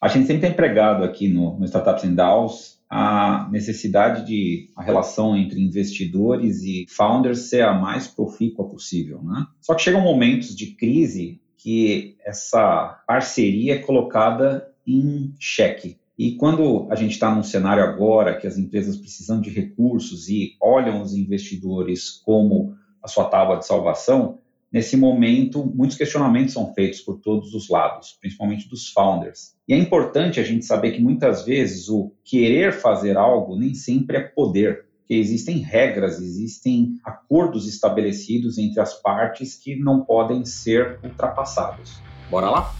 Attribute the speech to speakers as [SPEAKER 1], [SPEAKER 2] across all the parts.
[SPEAKER 1] A gente sempre tem empregado aqui no, no Startups and DAOs a necessidade de a relação entre investidores e founders ser a mais profícua possível, né? Só que chegam momentos de crise que essa parceria é colocada em xeque. E quando a gente está num cenário agora que as empresas precisam de recursos e olham os investidores como a sua tábua de salvação, nesse momento muitos questionamentos são feitos por todos os lados, principalmente dos founders. E é importante a gente saber que muitas vezes o querer fazer algo nem sempre é poder, porque existem regras, existem acordos estabelecidos entre as partes que não podem ser ultrapassados. Bora lá?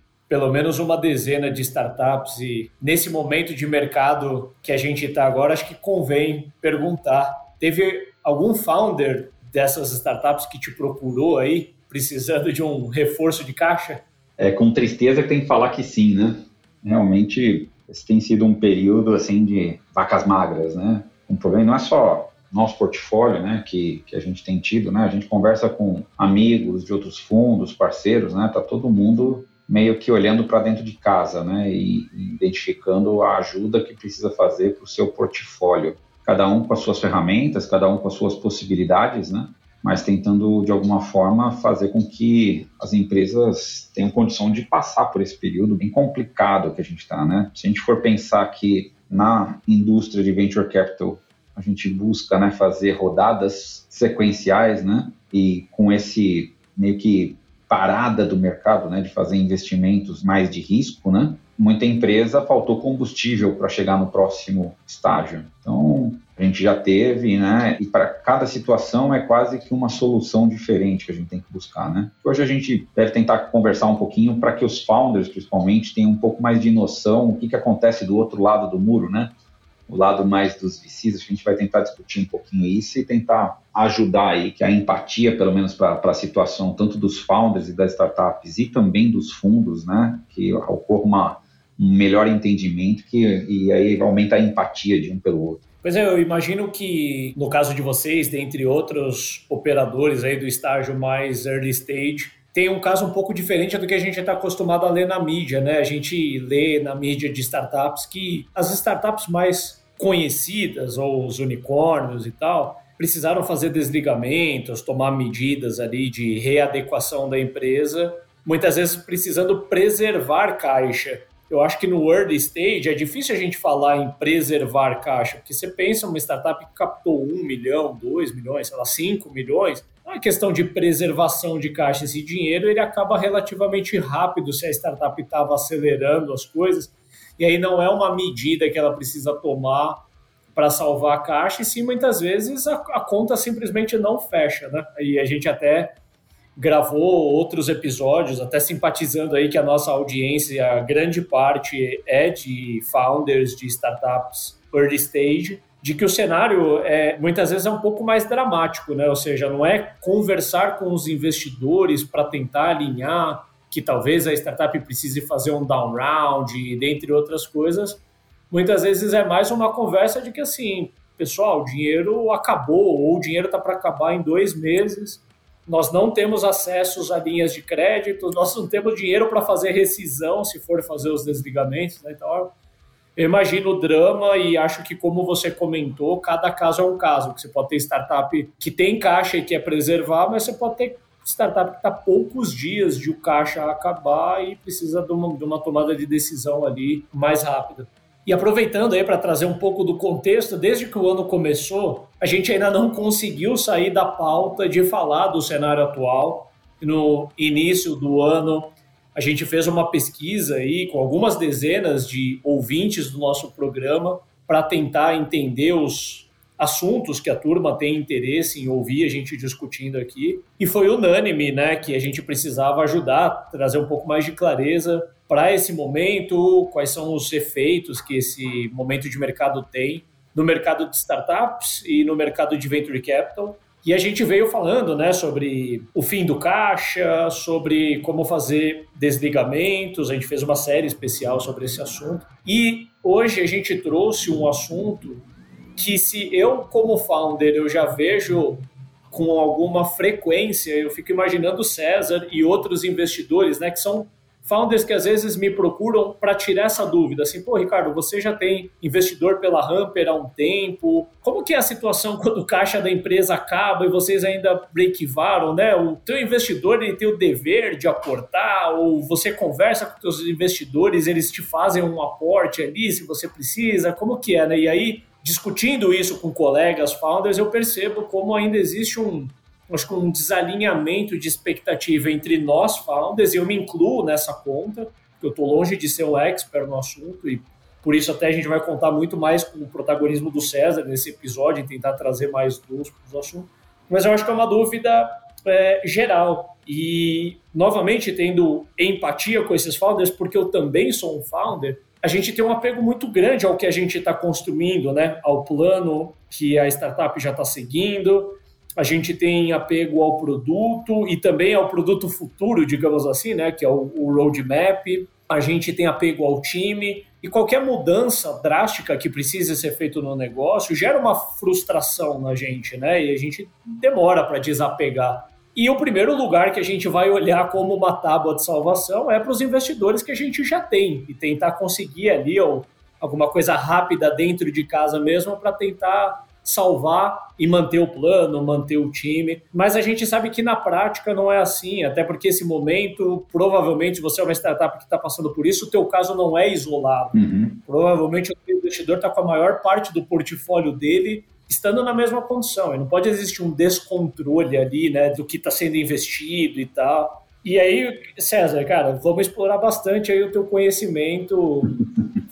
[SPEAKER 2] pelo menos uma dezena de startups e nesse momento de mercado que a gente está agora, acho que convém perguntar. Teve algum founder dessas startups que te procurou aí precisando de um reforço de caixa?
[SPEAKER 1] É com tristeza que tem que falar que sim, né? Realmente esse tem sido um período assim de vacas magras, né? Um problema não é só nosso portfólio, né, que, que a gente tem tido, né? A gente conversa com amigos de outros fundos, parceiros, né? Tá todo mundo meio que olhando para dentro de casa, né? E, identificando a ajuda que precisa fazer para o seu portfólio. Cada um com as suas ferramentas, cada um com as suas possibilidades, né? mas tentando de alguma forma fazer com que as empresas tenham condição de passar por esse período bem complicado que a gente está, né? Se a gente for pensar que na indústria de venture capital a gente busca, né, fazer rodadas sequenciais, né? E com esse meio que parada do mercado, né, de fazer investimentos mais de risco, né? Muita empresa faltou combustível para chegar no próximo estágio. Então, a gente já teve, né? E para cada situação é quase que uma solução diferente que a gente tem que buscar, né? Hoje a gente deve tentar conversar um pouquinho para que os founders, principalmente, tenham um pouco mais de noção o que, que acontece do outro lado do muro, né? O lado mais dos VCs, a gente vai tentar discutir um pouquinho isso e tentar ajudar aí que a empatia, pelo menos para a situação tanto dos founders e das startups e também dos fundos, né, que ocorra uma, um melhor entendimento que, e aí aumenta a empatia de um pelo outro.
[SPEAKER 2] Pois é, eu imagino que no caso de vocês, dentre outros operadores aí do estágio mais early stage, tem um caso um pouco diferente do que a gente está acostumado a ler na mídia, né? A gente lê na mídia de startups que as startups mais conhecidas, ou os unicórnios e tal, precisaram fazer desligamentos, tomar medidas ali de readequação da empresa, muitas vezes precisando preservar caixa. Eu acho que no early stage é difícil a gente falar em preservar caixa, porque você pensa uma startup que captou um milhão, dois milhões, sei lá, cinco milhões, é questão de preservação de caixa. Esse dinheiro ele acaba relativamente rápido se a startup estava acelerando as coisas e aí não é uma medida que ela precisa tomar para salvar a caixa, e sim, muitas vezes a, a, conta simplesmente não fecha, né? E a gente até gravou outros episódios, até simpatizando aí que a nossa audiência, a grande parte é de founders de startups early stage, de que o cenário é, muitas vezes é um pouco mais dramático, né? Ou seja, não é conversar com os investidores para tentar alinhar que talvez a startup precise fazer um down round, dentre outras coisas, muitas vezes é mais uma conversa de que assim, pessoal, o dinheiro acabou, ou o dinheiro está para acabar em dois meses, nós não temos acessos a linhas de crédito, nós não temos dinheiro para fazer rescisão se for fazer os desligamentos, né? Então, eu imagino o drama e acho que, como você comentou, cada caso é um caso. Você pode ter startup que tem caixa e quer preservar, mas você pode ter startup que está poucos dias de o caixa acabar e precisa de uma, de uma tomada de decisão ali mais rápida. E aproveitando aí para trazer um pouco do contexto, desde que o ano começou, a gente ainda não conseguiu sair da pauta de falar do cenário atual. No início do ano, a gente fez uma pesquisa aí com algumas dezenas de ouvintes do nosso programa para tentar entender os assuntos que a turma tem interesse em ouvir a gente discutindo aqui. E foi unânime, né, que a gente precisava ajudar, trazer um pouco mais de clareza para esse momento, quais são os efeitos que esse momento de mercado tem no mercado de startups e no mercado de venture capital. E a gente veio falando né, sobre o fim do caixa, sobre como fazer desligamentos, a gente fez uma série especial sobre esse assunto. E hoje a gente trouxe um assunto que se eu, como founder, eu já vejo com alguma frequência, eu fico imaginando o César e outros investidores, né, que são founders que às vezes me procuram para tirar essa dúvida, assim, pô, Ricardo, você já tem investidor pela Hamper há um tempo, como que é a situação quando o caixa da empresa acaba e vocês ainda break-varam, né? O teu investidor, ele tem o dever de aportar, ou você conversa com os investidores, eles te fazem um aporte ali, se você precisa, como que é, né? E aí, discutindo isso com colegas founders, eu percebo como ainda existe um, acho que um desalinhamento de expectativa entre nós founders, e eu me incluo nessa conta, porque eu estou longe de ser o expert no assunto, e por isso até a gente vai contar muito mais com o protagonismo do César nesse episódio, e tentar trazer mais luz para o assunto. Mas eu acho que é uma dúvida é, geral. E, novamente, tendo empatia com esses founders, porque eu também sou um founder, a gente tem um apego muito grande ao que a gente está construindo, né? ao plano que a startup já está seguindo. A gente tem apego ao produto e também ao produto futuro, digamos assim, né? que é o, o roadmap. A gente tem apego ao time. E qualquer mudança drástica que precise ser feito no negócio gera uma frustração na gente, né? E a gente demora para desapegar. E o primeiro lugar que a gente vai olhar como uma tábua de salvação é para os investidores que a gente já tem e tentar conseguir ali ou alguma coisa rápida dentro de casa mesmo para tentar salvar e manter o plano, manter o time. Mas a gente sabe que na prática não é assim, até porque esse momento, provavelmente, se você é uma startup que está passando por isso, o teu caso não é isolado. Uhum. Provavelmente o investidor está com a maior parte do portfólio dele estando na mesma condição. E não pode existir um descontrole ali, né, do que está sendo investido e tal. E aí, César, cara, vamos explorar bastante aí o teu conhecimento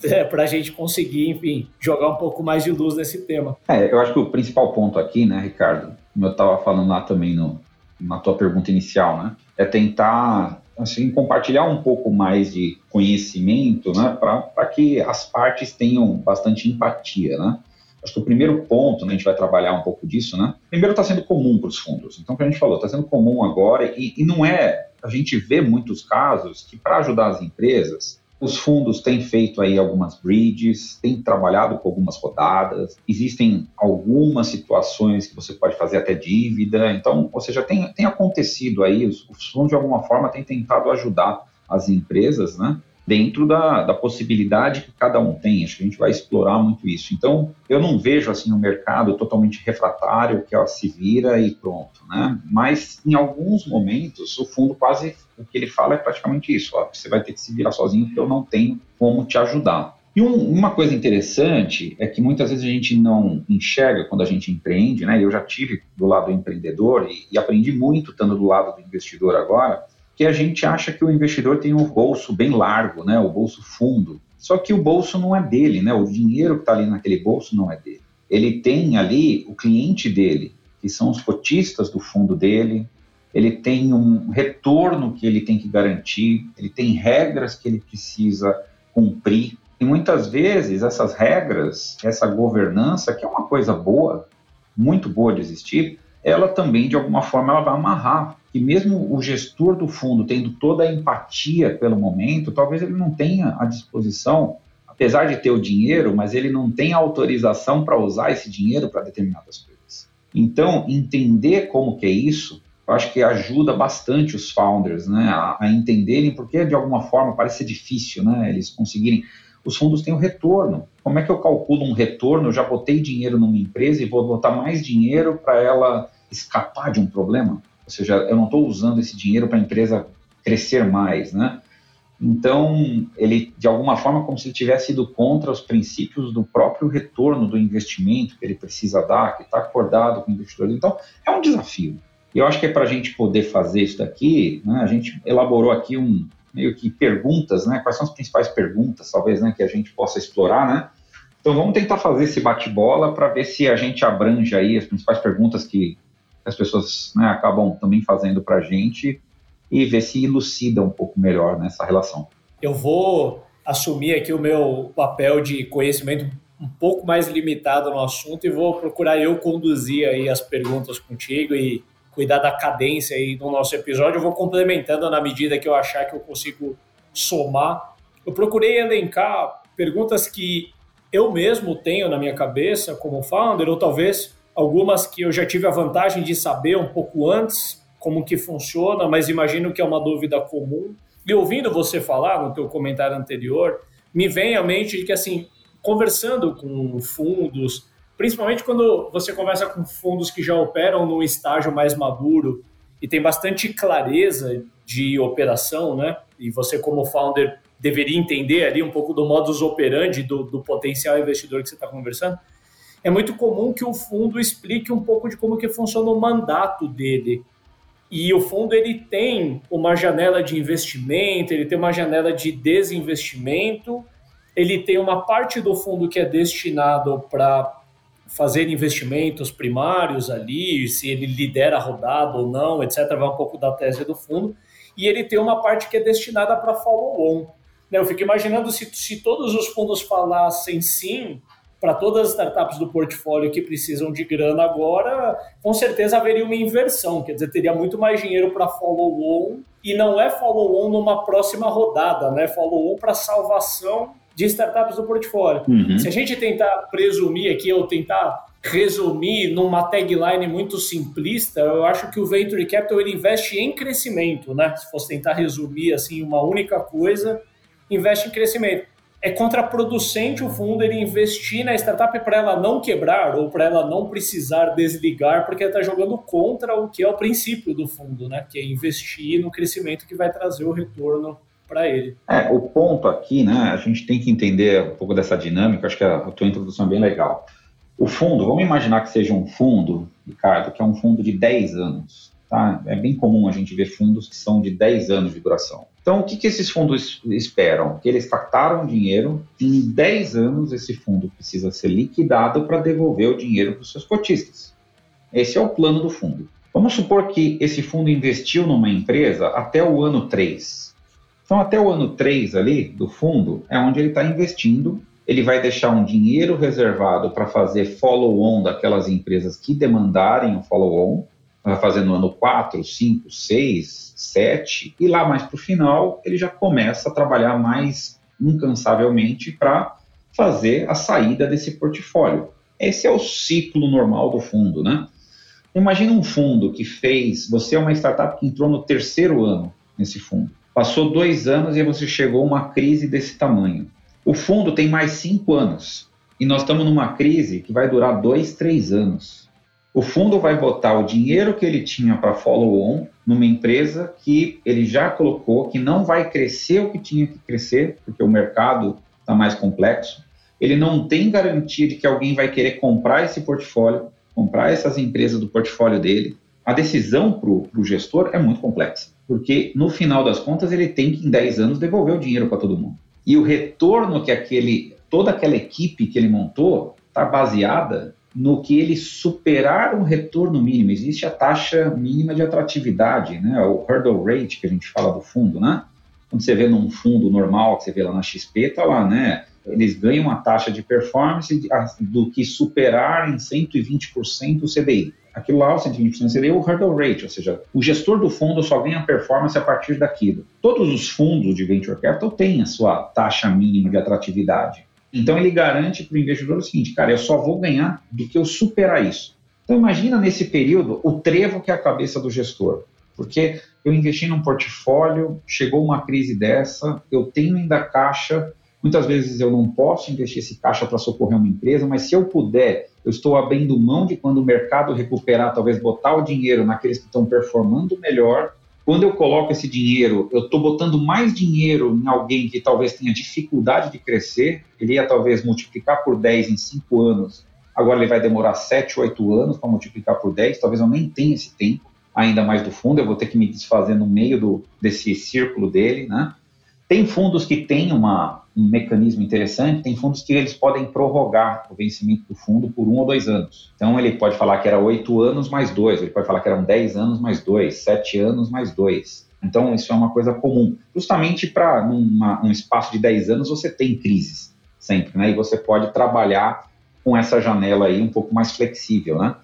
[SPEAKER 2] é, para a gente conseguir, enfim, jogar um pouco mais de luz nesse tema.
[SPEAKER 1] É, eu acho que o principal ponto aqui, né, Ricardo, como eu estava falando lá também no, na tua pergunta inicial, né, é tentar assim compartilhar um pouco mais de conhecimento, né, para que as partes tenham bastante empatia, né. Acho que o primeiro ponto, né, a gente vai trabalhar um pouco disso, né? Primeiro está sendo comum para os fundos. Então, o que a gente falou, está sendo comum agora e, e não é. A gente vê muitos casos que para ajudar as empresas, os fundos têm feito aí algumas bridges, têm trabalhado com algumas rodadas, existem algumas situações que você pode fazer até dívida, então, ou seja, tem, tem acontecido aí, os, os fundos de alguma forma têm tentado ajudar as empresas, né? Dentro da, da possibilidade que cada um tem. Acho que a gente vai explorar muito isso. Então, eu não vejo assim um mercado totalmente refratário, que ó, se vira e pronto, né? Mas em alguns momentos o fundo quase o que ele fala é praticamente isso: ó, você vai ter que se virar sozinho, porque eu não tenho como te ajudar. E um, uma coisa interessante é que muitas vezes a gente não enxerga quando a gente empreende, né? Eu já tive do lado do empreendedor e, e aprendi muito estando do lado do investidor agora que a gente acha que o investidor tem um bolso bem largo, né, o bolso fundo. Só que o bolso não é dele, né? O dinheiro que está ali naquele bolso não é dele. Ele tem ali o cliente dele, que são os cotistas do fundo dele. Ele tem um retorno que ele tem que garantir. Ele tem regras que ele precisa cumprir. E muitas vezes essas regras, essa governança, que é uma coisa boa, muito boa de existir, ela também de alguma forma ela vai amarrar que mesmo o gestor do fundo tendo toda a empatia pelo momento, talvez ele não tenha a disposição, apesar de ter o dinheiro, mas ele não tem autorização para usar esse dinheiro para determinadas coisas. Então, entender como que é isso, eu acho que ajuda bastante os founders, né, a, a entenderem porque de alguma forma parece ser difícil, né, eles conseguirem os fundos têm o retorno. Como é que eu calculo um retorno? Eu já botei dinheiro numa empresa e vou botar mais dinheiro para ela escapar de um problema? Ou seja, eu não estou usando esse dinheiro para a empresa crescer mais, né? Então, ele, de alguma forma, como se ele tivesse ido contra os princípios do próprio retorno do investimento que ele precisa dar, que está acordado com o investidor. Então, é um desafio. E eu acho que é para a gente poder fazer isso daqui, né, a gente elaborou aqui um meio que perguntas, né? Quais são as principais perguntas, talvez, né, que a gente possa explorar, né? Então vamos tentar fazer esse bate-bola para ver se a gente abrange aí as principais perguntas que as pessoas né, acabam também fazendo para a gente e ver se elucida um pouco melhor nessa relação.
[SPEAKER 2] Eu vou assumir aqui o meu papel de conhecimento um pouco mais limitado no assunto e vou procurar eu conduzir aí as perguntas contigo e cuidar da cadência aí do nosso episódio. Eu vou complementando na medida que eu achar que eu consigo somar. Eu procurei elencar perguntas que eu mesmo tenho na minha cabeça como founder, ou talvez algumas que eu já tive a vantagem de saber um pouco antes como que funciona, mas imagino que é uma dúvida comum. E ouvindo você falar no teu comentário anterior, me vem à mente que assim, conversando com fundos, principalmente quando você conversa com fundos que já operam num estágio mais maduro e tem bastante clareza de operação, né? E você como founder deveria entender ali um pouco do modus operandi do, do potencial investidor que você está conversando, é muito comum que o fundo explique um pouco de como que funciona o mandato dele. E o fundo ele tem uma janela de investimento, ele tem uma janela de desinvestimento, ele tem uma parte do fundo que é destinado para fazer investimentos primários ali, se ele lidera a rodada ou não, etc. Vai um pouco da tese do fundo. E ele tem uma parte que é destinada para follow-on. Eu fico imaginando se, se todos os fundos falassem sim para todas as startups do portfólio que precisam de grana agora, com certeza haveria uma inversão, quer dizer, teria muito mais dinheiro para follow-on e não é follow-on numa próxima rodada, né? Follow-on para salvação de startups do portfólio. Uhum. Se a gente tentar presumir aqui ou tentar resumir numa tagline muito simplista, eu acho que o venture capital ele investe em crescimento, né? Se fosse tentar resumir assim uma única coisa, investe em crescimento. É contraproducente o fundo ele investir na startup para ela não quebrar ou para ela não precisar desligar, porque ela está jogando contra o que é o princípio do fundo, né? Que é investir no crescimento que vai trazer o retorno para ele.
[SPEAKER 1] É, o ponto aqui, né? A gente tem que entender um pouco dessa dinâmica, acho que a, tua introdução é bem legal. O fundo, vamos imaginar que seja um fundo, Ricardo, que é um fundo de 10 anos. Tá? É bem comum a gente ver fundos que são de 10 anos de duração. Então, o que, que esses fundos esperam? Que eles captaram dinheiro, em 10 anos esse fundo precisa ser liquidado para devolver o dinheiro para os seus cotistas. Esse é o plano do fundo. Vamos supor que esse fundo investiu numa empresa até o ano 3. Então, até o ano 3 ali do fundo é onde ele está investindo. Ele vai deixar um dinheiro reservado para fazer follow-on daquelas empresas que demandarem o follow-on vai fazer no ano 4, 5, 6, 7, e lá mais para o final ele já começa a trabalhar mais incansavelmente para fazer a saída desse portfólio. Esse é o ciclo normal do fundo, né? Imagina um fundo que fez, você é uma startup que entrou no terceiro ano nesse fundo. Passou dois anos e você chegou a uma crise desse tamanho. O fundo tem mais cinco anos e nós estamos numa crise que vai durar dois, três anos o fundo vai botar o dinheiro que ele tinha para follow-on numa empresa que ele já colocou que não vai crescer o que tinha que crescer, porque o mercado está mais complexo. Ele não tem garantia de que alguém vai querer comprar esse portfólio, comprar essas empresas do portfólio dele. A decisão para o gestor é muito complexa, porque no final das contas ele tem que em 10 anos devolver o dinheiro para todo mundo. E o retorno que aquele, toda aquela equipe que ele montou está baseada no que ele superar um retorno mínimo. Existe a taxa mínima de atratividade, né? o hurdle rate que a gente fala do fundo, né? Quando você vê num fundo normal, que você vê lá na XP, tá lá, né? Eles ganham uma taxa de performance do que superar em 120% o CDI. Aquilo lá, o 120% do CDI é o hurdle rate, ou seja, o gestor do fundo só ganha performance a partir daquilo. Todos os fundos de venture capital têm a sua taxa mínima de atratividade. Então ele garante para o investidor o seguinte, cara, eu só vou ganhar do que eu superar isso. Então imagina nesse período o trevo que é a cabeça do gestor, porque eu investi num portfólio, chegou uma crise dessa, eu tenho ainda caixa, muitas vezes eu não posso investir esse caixa para socorrer uma empresa, mas se eu puder, eu estou abrindo mão de quando o mercado recuperar, talvez botar o dinheiro naqueles que estão performando melhor quando eu coloco esse dinheiro, eu estou botando mais dinheiro em alguém que talvez tenha dificuldade de crescer, ele ia talvez multiplicar por 10 em 5 anos, agora ele vai demorar 7, 8 anos para multiplicar por 10, talvez eu nem tenha esse tempo, ainda mais do fundo, eu vou ter que me desfazer no meio do, desse círculo dele, né? Tem fundos que têm uma, um mecanismo interessante, tem fundos que eles podem prorrogar o vencimento do fundo por um ou dois anos. Então ele pode falar que era oito anos mais dois, ele pode falar que eram dez anos mais dois, sete anos mais dois. Então isso é uma coisa comum. Justamente para um espaço de dez anos você tem crises sempre, né? E você pode trabalhar com essa janela aí um pouco mais flexível, né?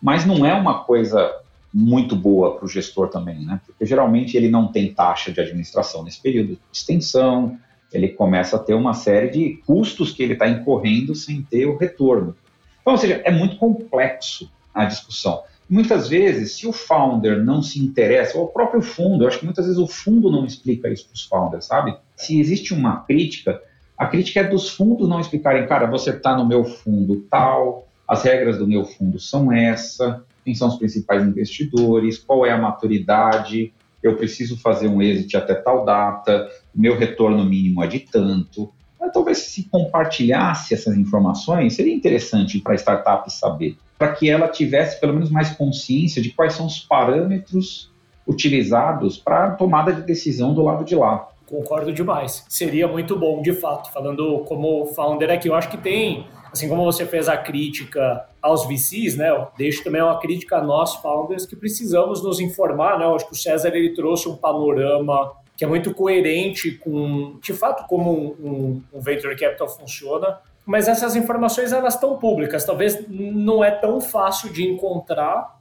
[SPEAKER 1] Mas não é uma coisa muito boa para o gestor também, né? Porque geralmente ele não tem taxa de administração nesse período extensão, ele começa a ter uma série de custos que ele está incorrendo sem ter o retorno. Então, ou seja, é muito complexo a discussão. Muitas vezes, se o founder não se interessa, ou o próprio fundo, eu acho que muitas vezes o fundo não explica isso para os founders, sabe? Se existe uma crítica, a crítica é dos fundos não explicarem, cara, você está no meu fundo tal, as regras do meu fundo são essa, quem são os principais investidores, qual é a maturidade, eu preciso fazer um exit até tal data, meu retorno mínimo é de tanto. Mas talvez se compartilhasse essas informações, seria interessante para a startup saber, para que ela tivesse pelo menos mais consciência de quais são os parâmetros utilizados para tomada de decisão do lado de lá.
[SPEAKER 2] Concordo demais. Seria muito bom, de fato. Falando como founder aqui, eu acho que tem assim como você fez a crítica aos VCs, né, eu deixo também uma crítica a nós, founders, que precisamos nos informar, né, eu acho que o César, ele trouxe um panorama que é muito coerente com, de fato, como um, um, venture capital funciona, mas essas informações, elas estão públicas, talvez não é tão fácil de encontrar,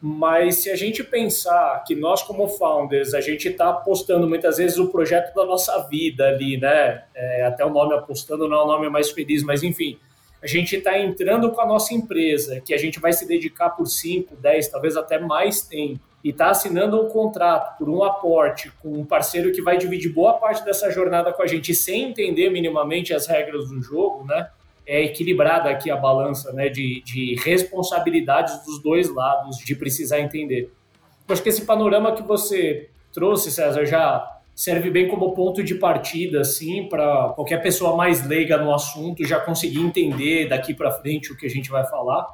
[SPEAKER 2] mas se a gente pensar que nós, como founders, a gente está apostando muitas vezes o projeto da nossa vida ali, né? É, até o nome apostando não é o nome mais feliz, mas enfim, a gente está entrando com a nossa empresa, que a gente vai se dedicar por 5, 10, talvez até mais tempo, e está assinando um contrato por um aporte com um parceiro que vai dividir boa parte dessa jornada com a gente sem entender minimamente as regras do jogo, né? É equilibrada aqui a balança né, de, de responsabilidades dos dois lados, de precisar entender. Eu acho que esse panorama que você trouxe, César, já serve bem como ponto de partida, assim, para qualquer pessoa mais leiga no assunto já conseguir entender daqui para frente o que a gente vai falar.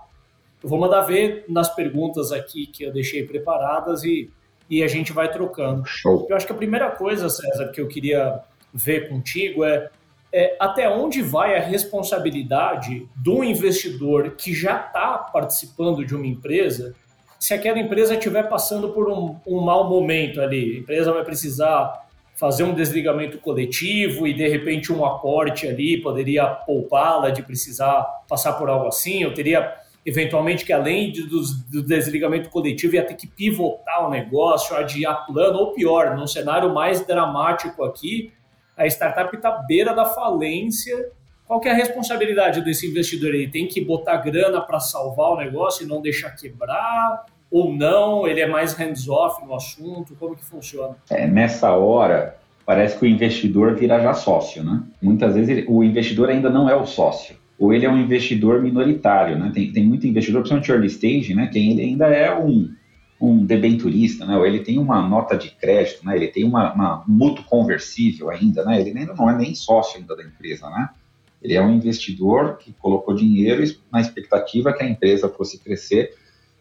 [SPEAKER 2] Eu vou mandar ver nas perguntas aqui que eu deixei preparadas e, e a gente vai trocando. Show. Eu acho que a primeira coisa, César, que eu queria ver contigo é, é até onde vai a responsabilidade do investidor que já está participando de uma empresa se aquela empresa estiver passando por um, um mau momento ali. A empresa vai precisar fazer um desligamento coletivo e de repente um aporte ali poderia poupá-la de precisar passar por algo assim. Eu teria eventualmente que além de, do, do, desligamento coletivo ia ter que pivotar o negócio, adiar plano ou pior, num cenário mais dramático aqui, a startup está beira da falência. Qual é a responsabilidade desse investidor? Ele tem que botar grana para salvar o negócio e não deixar quebrar? ou não? Ele é mais hands-off no assunto? Como que funciona?
[SPEAKER 1] É, nessa hora, parece que o investidor vira já sócio, né? Muitas vezes ele, o investidor ainda não é o sócio, ou ele é um investidor minoritário, né? Tem, tem muito investidor, principalmente early stage, né? Que ele ainda é um, um debenturista, né? Ou ele tem uma nota de crédito, né? Ele tem uma, uma mútuo conversível ainda, né? Ele ainda não é nem sócio ainda da empresa, né? Ele é um investidor que colocou dinheiro na expectativa que a empresa fosse crescer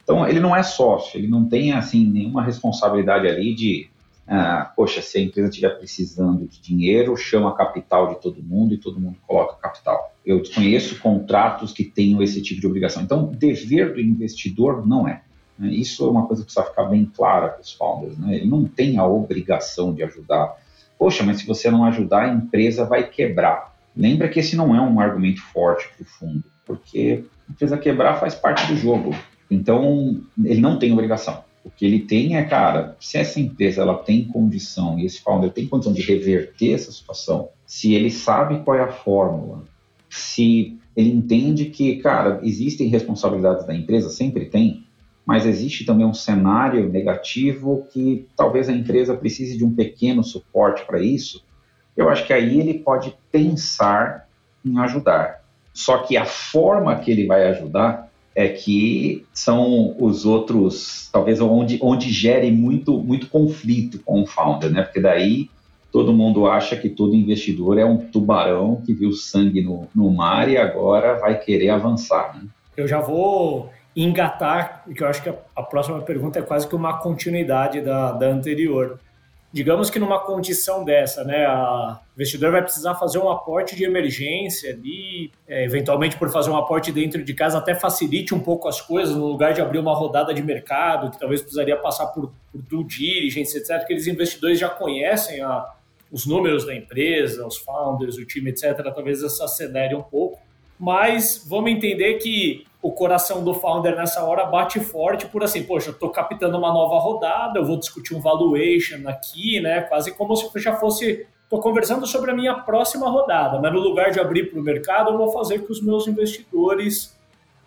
[SPEAKER 1] então, ele não é sócio, ele não tem, assim, nenhuma responsabilidade ali de, ah, poxa, se a empresa estiver precisando de dinheiro, chama capital de todo mundo e todo mundo coloca capital. Eu desconheço contratos que tenham esse tipo de obrigação. Então, dever do investidor não é. Né? Isso é uma coisa que precisa ficar bem clara para os founders. Né? Ele não tem a obrigação de ajudar. Poxa, mas se você não ajudar, a empresa vai quebrar. Lembra que esse não é um argumento forte para o fundo, porque a empresa quebrar faz parte do jogo. Então, ele não tem obrigação. O que ele tem é, cara, se essa empresa ela tem condição e esse founder tem condição de reverter essa situação, se ele sabe qual é a fórmula, se ele entende que, cara, existem responsabilidades da empresa, sempre tem, mas existe também um cenário negativo que talvez a empresa precise de um pequeno suporte para isso, eu acho que aí ele pode pensar em ajudar. Só que a forma que ele vai ajudar é que são os outros, talvez onde, onde gere muito, muito conflito com o founder, né? Porque daí todo mundo acha que todo investidor é um tubarão que viu sangue no, no mar e agora vai querer avançar, né?
[SPEAKER 2] Eu já vou engatar, que eu acho que a, a próxima pergunta é quase que uma continuidade da, da anterior. Digamos que numa condição dessa, né, o investidor vai precisar fazer um aporte de emergência ali, é, eventualmente por fazer um aporte dentro de casa até facilite um pouco as coisas, no lugar de abrir uma rodada de mercado, que talvez precisaria passar por, por due diligence, etc., aqueles investidores já conhecem a, os números da empresa, os founders, o time, etc., talvez isso acelere um pouco. Mas vamos entender que o coração do founder nessa hora bate forte por assim, poxa, eu estou captando uma nova rodada, eu vou discutir um valuation aqui, né? Quase como se já fosse, estou conversando sobre a minha próxima rodada, mas no lugar de abrir para o mercado, eu vou fazer com os meus investidores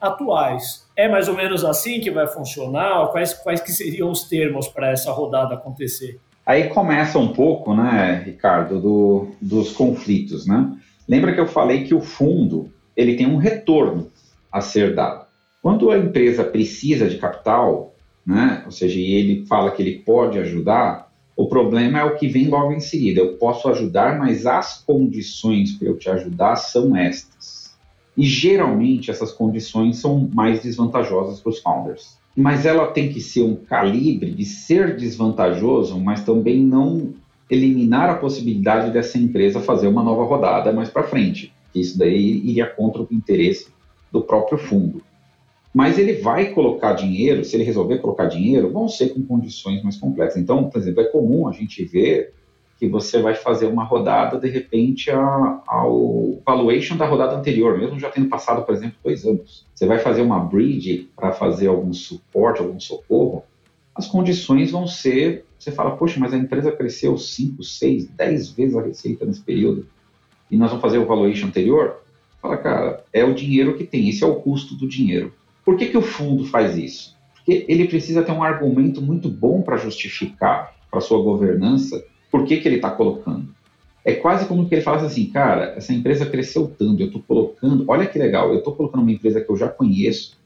[SPEAKER 2] atuais. É mais ou menos assim que vai funcionar? Quais, quais que seriam os termos para essa rodada acontecer?
[SPEAKER 1] Aí começa um pouco, né, Ricardo, do, dos conflitos, né? Lembra que eu falei que o fundo ele tem um retorno a ser dado. Quando a empresa precisa de capital, né, ou seja, ele fala que ele pode ajudar, o problema é o que vem logo em seguida. Eu posso ajudar, mas as condições para eu te ajudar são estas. E geralmente essas condições são mais desvantajosas para os founders. Mas ela tem que ser um calibre de ser desvantajoso, mas também não eliminar a possibilidade dessa empresa fazer uma nova rodada mais para frente. Isso daí iria contra o interesse do próprio fundo. Mas ele vai colocar dinheiro, se ele resolver colocar dinheiro, vão ser com condições mais complexas. Então, por exemplo, é comum a gente ver que você vai fazer uma rodada, de repente, a, ao valuation da rodada anterior, mesmo já tendo passado, por exemplo, dois anos. Você vai fazer uma bridge para fazer algum suporte, algum socorro, as condições vão ser, você fala, poxa, mas a empresa cresceu 5, 6, 10 vezes a receita nesse período, e nós vamos fazer o valuation anterior? Fala, cara, é o dinheiro que tem, esse é o custo do dinheiro. Por que, que o fundo faz isso? Porque ele precisa ter um argumento muito bom para justificar para sua governança por que, que ele está colocando. É quase como que ele fala assim, cara, essa empresa cresceu tanto, eu estou colocando, olha que legal, eu estou colocando uma empresa que eu já conheço,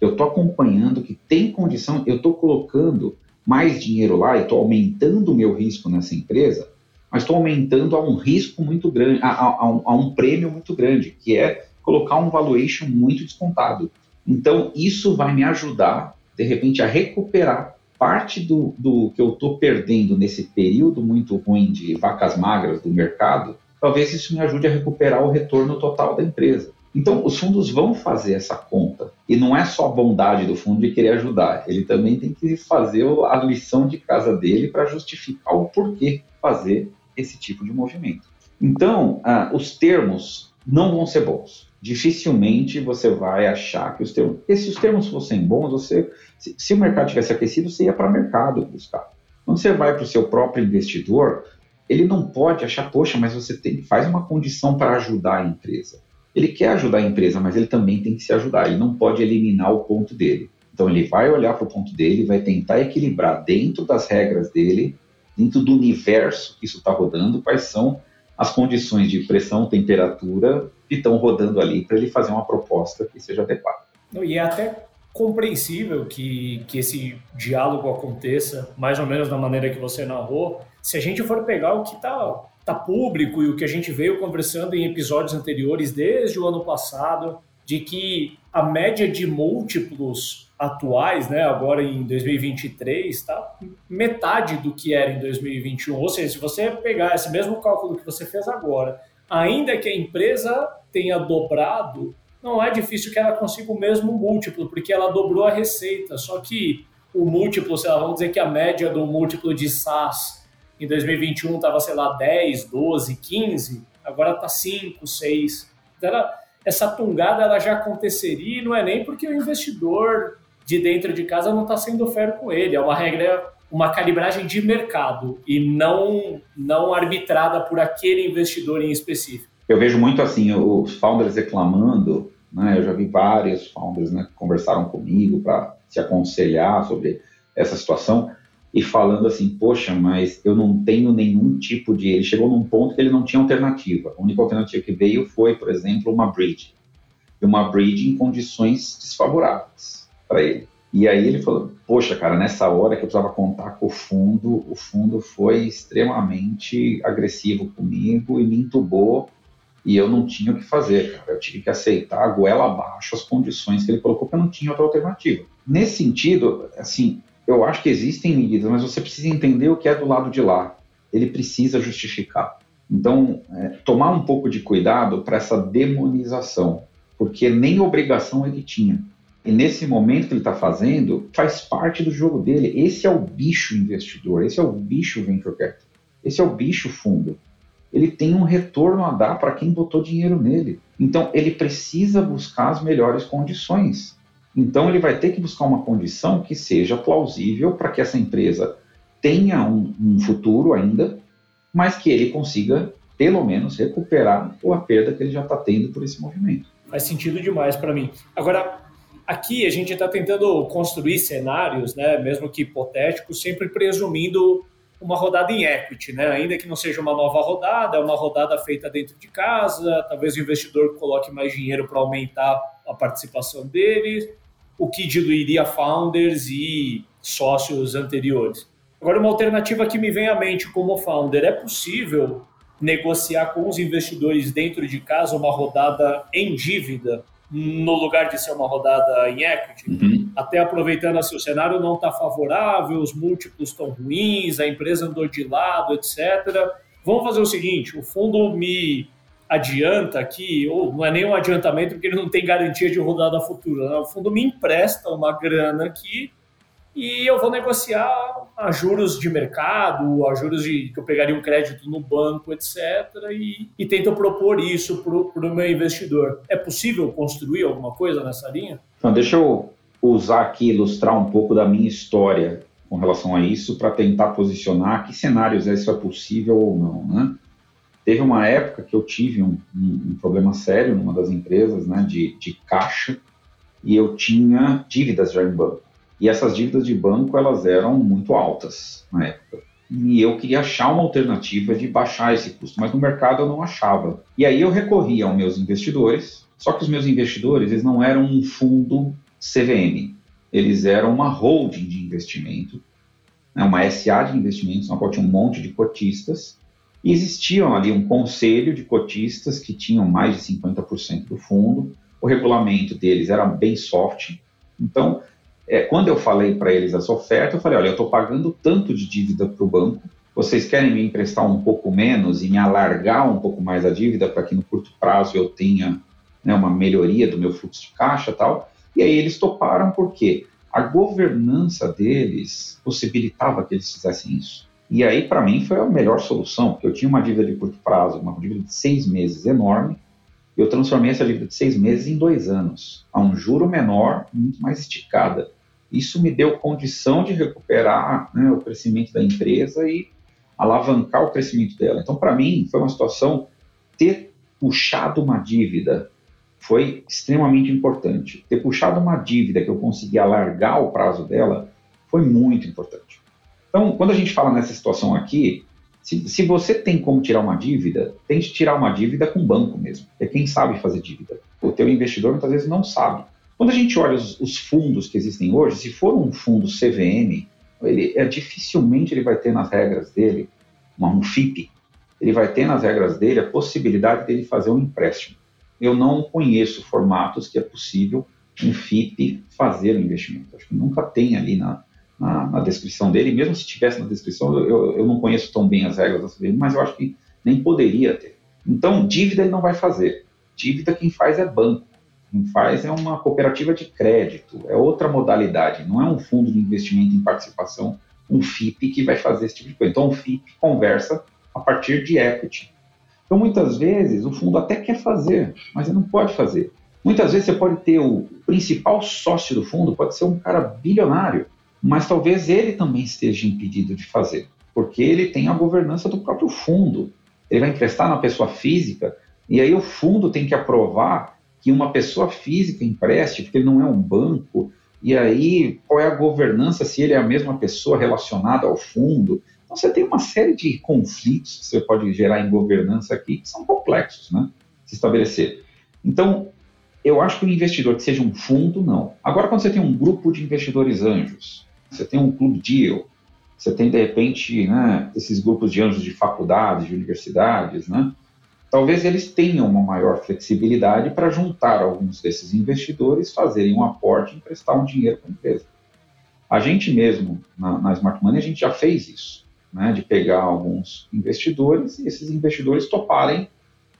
[SPEAKER 1] eu estou acompanhando, que tem condição, eu estou colocando mais dinheiro lá e estou aumentando o meu risco nessa empresa, mas estou aumentando a um risco muito grande, a, a, a, um, a, um, prêmio muito grande, que é colocar um valuation muito descontado. Então, isso vai me ajudar, de repente, a recuperar parte do, do que eu estou perdendo nesse período muito ruim de vacas magras do mercado. Talvez isso me ajude a recuperar o retorno total da empresa. Então, os fundos vão fazer essa conta. E não é só a bondade do fundo de querer ajudar, ele também tem que fazer a lição de casa dele para justificar o porquê fazer esse tipo de movimento. Então, ah, os termos não vão ser bons. Dificilmente você vai achar que os termos. Porque se os termos fossem bons, você, se, se o mercado tivesse aquecido, você ia para o mercado buscar. Quando você vai para o seu próprio investidor, ele não pode achar, poxa, mas você tem, faz uma condição para ajudar a empresa. Ele quer ajudar a empresa, mas ele também tem que se ajudar. Ele não pode eliminar o ponto dele. Então ele vai olhar para o ponto dele, vai tentar equilibrar dentro das regras dele dentro do universo que isso está rodando, quais são as condições de pressão, temperatura que estão rodando ali para ele fazer uma proposta que seja adequada.
[SPEAKER 2] E é até compreensível que, que esse diálogo aconteça, mais ou menos da maneira que você narrou, se a gente for pegar o que está tá público e o que a gente veio conversando em episódios anteriores desde o ano passado, de que a média de múltiplos atuais, né, agora em 2023, está metade do que era em 2021. Ou seja, se você pegar esse mesmo cálculo que você fez agora, ainda que a empresa tenha dobrado, não é difícil que ela consiga o mesmo múltiplo, porque ela dobrou a receita. Só que o múltiplo, sei lá, vamos dizer que a média do múltiplo de SaaS em 2021 estava, sei lá, 10, 12, 15, agora está 5, 6. Então, ela, essa tungada ela já aconteceria e não é nem porque o investidor de dentro de casa não está sendo fair com ele. É uma regra, uma calibragem de mercado e não, não arbitrada por aquele investidor em específico.
[SPEAKER 1] Eu vejo muito assim os founders reclamando, né? Eu já vi vários founders né, que conversaram comigo para se aconselhar sobre essa situação e falando assim, poxa, mas eu não tenho nenhum tipo de. Ele chegou num ponto que ele não tinha alternativa. A única alternativa que veio foi, por exemplo, uma bridge. e uma bridge em condições desfavoráveis para ele. E aí ele falou: Poxa, cara, nessa hora que eu precisava contar com o fundo, o fundo foi extremamente agressivo comigo e me entubou e eu não tinha o que fazer, cara. Eu tive que aceitar a goela abaixo as condições que ele colocou, porque eu não tinha outra alternativa. Nesse sentido, assim, eu acho que existem medidas, mas você precisa entender o que é do lado de lá. Ele precisa justificar. Então, é, tomar um pouco de cuidado para essa demonização, porque nem obrigação ele tinha. E nesse momento que ele está fazendo, faz parte do jogo dele. Esse é o bicho investidor, esse é o bicho venture capital, esse é o bicho fundo ele tem um retorno a dar para quem botou dinheiro nele. Então, ele precisa buscar as melhores condições. Então, ele vai ter que buscar uma condição que seja plausível para que essa empresa tenha um, um, futuro ainda, mas que ele consiga, pelo menos, recuperar a perda que ele já está tendo por esse movimento.
[SPEAKER 2] Faz sentido demais para mim. Agora, aqui a gente está tentando construir cenários, né, mesmo que hipotéticos, sempre presumindo uma rodada em equity, né? Ainda que não seja uma nova rodada, é uma rodada feita dentro de casa, talvez o investidor coloque mais dinheiro para aumentar a participação dele, o que diluiria founders e sócios anteriores. Agora, uma alternativa que me vem à mente como founder, é possível negociar com os investidores dentro de casa uma rodada em dívida no lugar de ser uma rodada em equity, uhum. até aproveitando assim, o cenário não está favorável, os múltiplos estão ruins, a empresa andou de lado, etc. Vamos fazer o seguinte: o fundo me adianta aqui, ou não é nem um adiantamento, porque ele não tem garantia de rodada futura, né? o fundo me empresta uma grana aqui e eu vou negociar a juros de mercado, a juros de que eu pegaria um crédito no banco, etc. E, e tento propor isso para o meu investidor. É possível construir alguma coisa nessa linha?
[SPEAKER 1] Então, deixa eu usar aqui, ilustrar um pouco da minha história com relação a isso, para tentar posicionar que cenários isso é possível ou não, né? Teve uma época que eu tive um, um, um problema sério numa das empresas, né, de, de caixa, e eu tinha dívidas já em banco. E essas dívidas de banco, elas eram muito altas na época. E eu queria achar uma alternativa de baixar esse custo, mas no mercado eu não achava. E aí eu recorri aos meus investidores, só que os meus investidores, eles não eram um fundo CVM, eles eram uma holding de investimento, né, uma SA de investimentos, na qual tinha um monte de cotistas, e existiam ali um conselho de cotistas que tinham mais de 50% do fundo, o regulamento deles era bem soft, então é, quando eu falei para eles essa oferta, eu falei: olha, eu estou pagando tanto de dívida para o banco, vocês querem me emprestar um pouco menos e me alargar um pouco mais a dívida para que no curto prazo eu tenha né, uma melhoria do meu fluxo de caixa tal. E aí eles toparam porque a governança deles possibilitava que eles fizessem isso. E aí, para mim, foi a melhor solução, porque eu tinha uma dívida de curto prazo, uma dívida de seis meses enorme, eu transformei essa dívida de seis meses em dois anos, a um juro menor, muito mais esticada. Isso me deu condição de recuperar né, o crescimento da empresa e alavancar o crescimento dela. Então, para mim, foi uma situação ter puxado uma dívida foi extremamente importante. Ter puxado uma dívida que eu consegui alargar o prazo dela foi muito importante. Então, quando a gente fala nessa situação aqui, se, se você tem como tirar uma dívida, tente tirar uma dívida com o banco mesmo. É quem sabe fazer dívida. O teu investidor muitas vezes não sabe. Quando a gente olha os, os fundos que existem hoje, se for um fundo CVM, ele é dificilmente ele vai ter nas regras dele um FIP. Ele vai ter nas regras dele a possibilidade dele fazer um empréstimo. Eu não conheço formatos que é possível um FIP fazer um investimento. Acho que nunca tem ali na, na, na, descrição dele, mesmo se tivesse na descrição, eu, eu não conheço tão bem as regras da CVM, mas eu acho que nem poderia ter. Então, dívida ele não vai fazer. Dívida quem faz é banco. Quem faz é uma cooperativa de crédito, é outra modalidade, não é um fundo de investimento em participação, um FIP que vai fazer esse tipo de coisa. Então, o FIP conversa a partir de equity. Então, muitas vezes, o fundo até quer fazer, mas ele não pode fazer. Muitas vezes você pode ter o principal sócio do fundo, pode ser um cara bilionário, mas talvez ele também esteja impedido de fazer, porque ele tem a governança do próprio fundo. Ele vai emprestar na pessoa física, e aí o fundo tem que aprovar que uma pessoa física empreste, porque ele não é um banco, e aí qual é a governança se ele é a mesma pessoa relacionada ao fundo. Então você tem uma série de conflitos que você pode gerar em governança aqui que são complexos, né? Se estabelecer. Então, eu acho que o investidor que seja um fundo, não. Agora, quando você tem um grupo de investidores anjos, você tem um clube deal, você tem, de repente, né, esses grupos de anjos de faculdades, de universidades, né? Talvez eles tenham uma maior flexibilidade para juntar alguns desses investidores, fazerem um aporte e emprestar um dinheiro para a empresa. A gente mesmo, na, na Smart Money, a gente já fez isso, né, de pegar alguns investidores e esses investidores toparem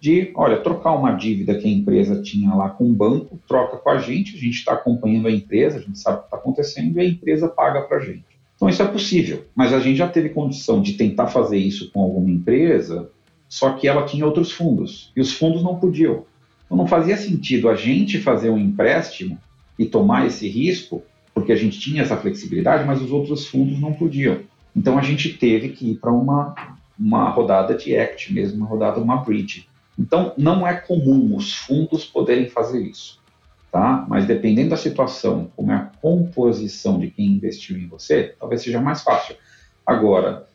[SPEAKER 1] de, olha, trocar uma dívida que a empresa tinha lá com o banco, troca com a gente, a gente está acompanhando a empresa, a gente sabe o que está acontecendo e a empresa paga para a gente. Então isso é possível, mas a gente já teve condição de tentar fazer isso com alguma empresa só que ela tinha outros fundos e os fundos não podiam. Então não fazia sentido a gente fazer um empréstimo e tomar esse risco, porque a gente tinha essa flexibilidade, mas os outros fundos não podiam. Então a gente teve que ir para uma, uma rodada de equity mesmo, uma rodada, uma bridge. Então não é comum os fundos poderem fazer isso, tá? Mas dependendo da situação, como é a composição de quem investiu em você, talvez seja mais fácil. Agora,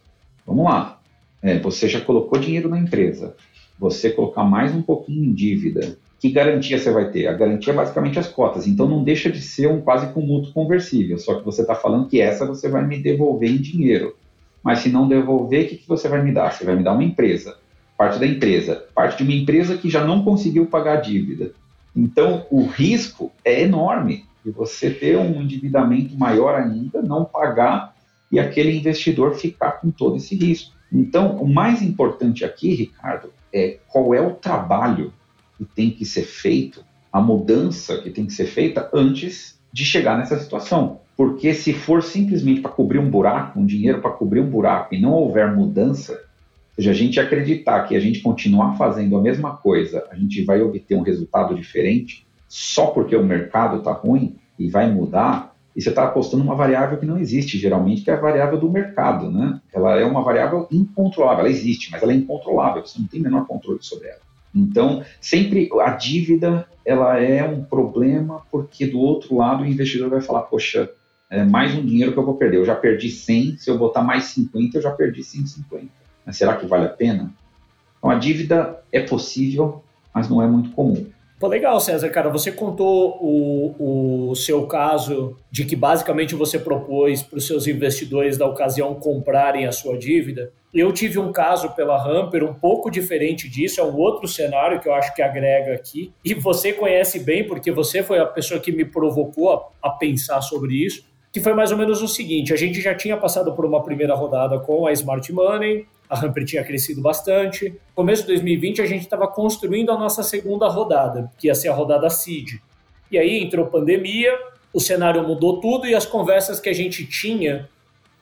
[SPEAKER 1] vamos lá, é, você já colocou dinheiro na empresa, você colocar mais um pouquinho em dívida, que garantia você vai ter? A garantia é basicamente as cotas, então não deixa de ser um quase com mútuo conversível, só que você está falando que essa você vai me devolver em dinheiro. Mas se não devolver, o que, que você vai me dar? Você vai me dar uma empresa, parte da empresa, parte de uma empresa que já não conseguiu pagar a dívida. Então o risco é enorme de você ter um endividamento maior ainda, não pagar e aquele investidor ficar com todo esse risco. Então, o mais importante aqui, Ricardo, é qual é o trabalho que tem que ser feito, a mudança que tem que ser feita antes de chegar nessa situação. Porque se for simplesmente para cobrir um buraco, um dinheiro para cobrir um buraco e não houver mudança, ou seja, a gente acreditar que a gente continuar fazendo a mesma coisa, a gente vai obter um resultado diferente só porque o mercado está ruim e vai mudar, e você está apostando uma variável que não existe geralmente, que é a variável do mercado, né? Ela é uma variável incontrolável, ela existe, mas ela é incontrolável, você não tem o menor controle sobre ela. Então, sempre a dívida, ela é um problema porque do outro lado o investidor vai falar, poxa, é mais um dinheiro que eu vou perder, eu já perdi 100, se eu botar mais 50, eu já perdi 150. Mas será que vale a pena? Então, a dívida é possível, mas não é muito comum.
[SPEAKER 2] Pô, legal, César, cara. Você contou o, o seu caso de que basicamente você propôs para os seus investidores da ocasião comprarem a sua dívida. Eu tive um caso pela Hamper um pouco diferente disso, é um outro cenário que eu acho que agrega aqui. E você conhece bem, porque você foi a pessoa que me provocou a, a pensar sobre isso que foi mais ou menos o seguinte: a gente já tinha passado por uma primeira rodada com a Smart Money, a Hamper tinha crescido bastante. No começo de 2020, a gente estava construindo a nossa segunda rodada, que ia ser a rodada Seed. E aí entrou pandemia, o cenário mudou tudo e as conversas que a gente tinha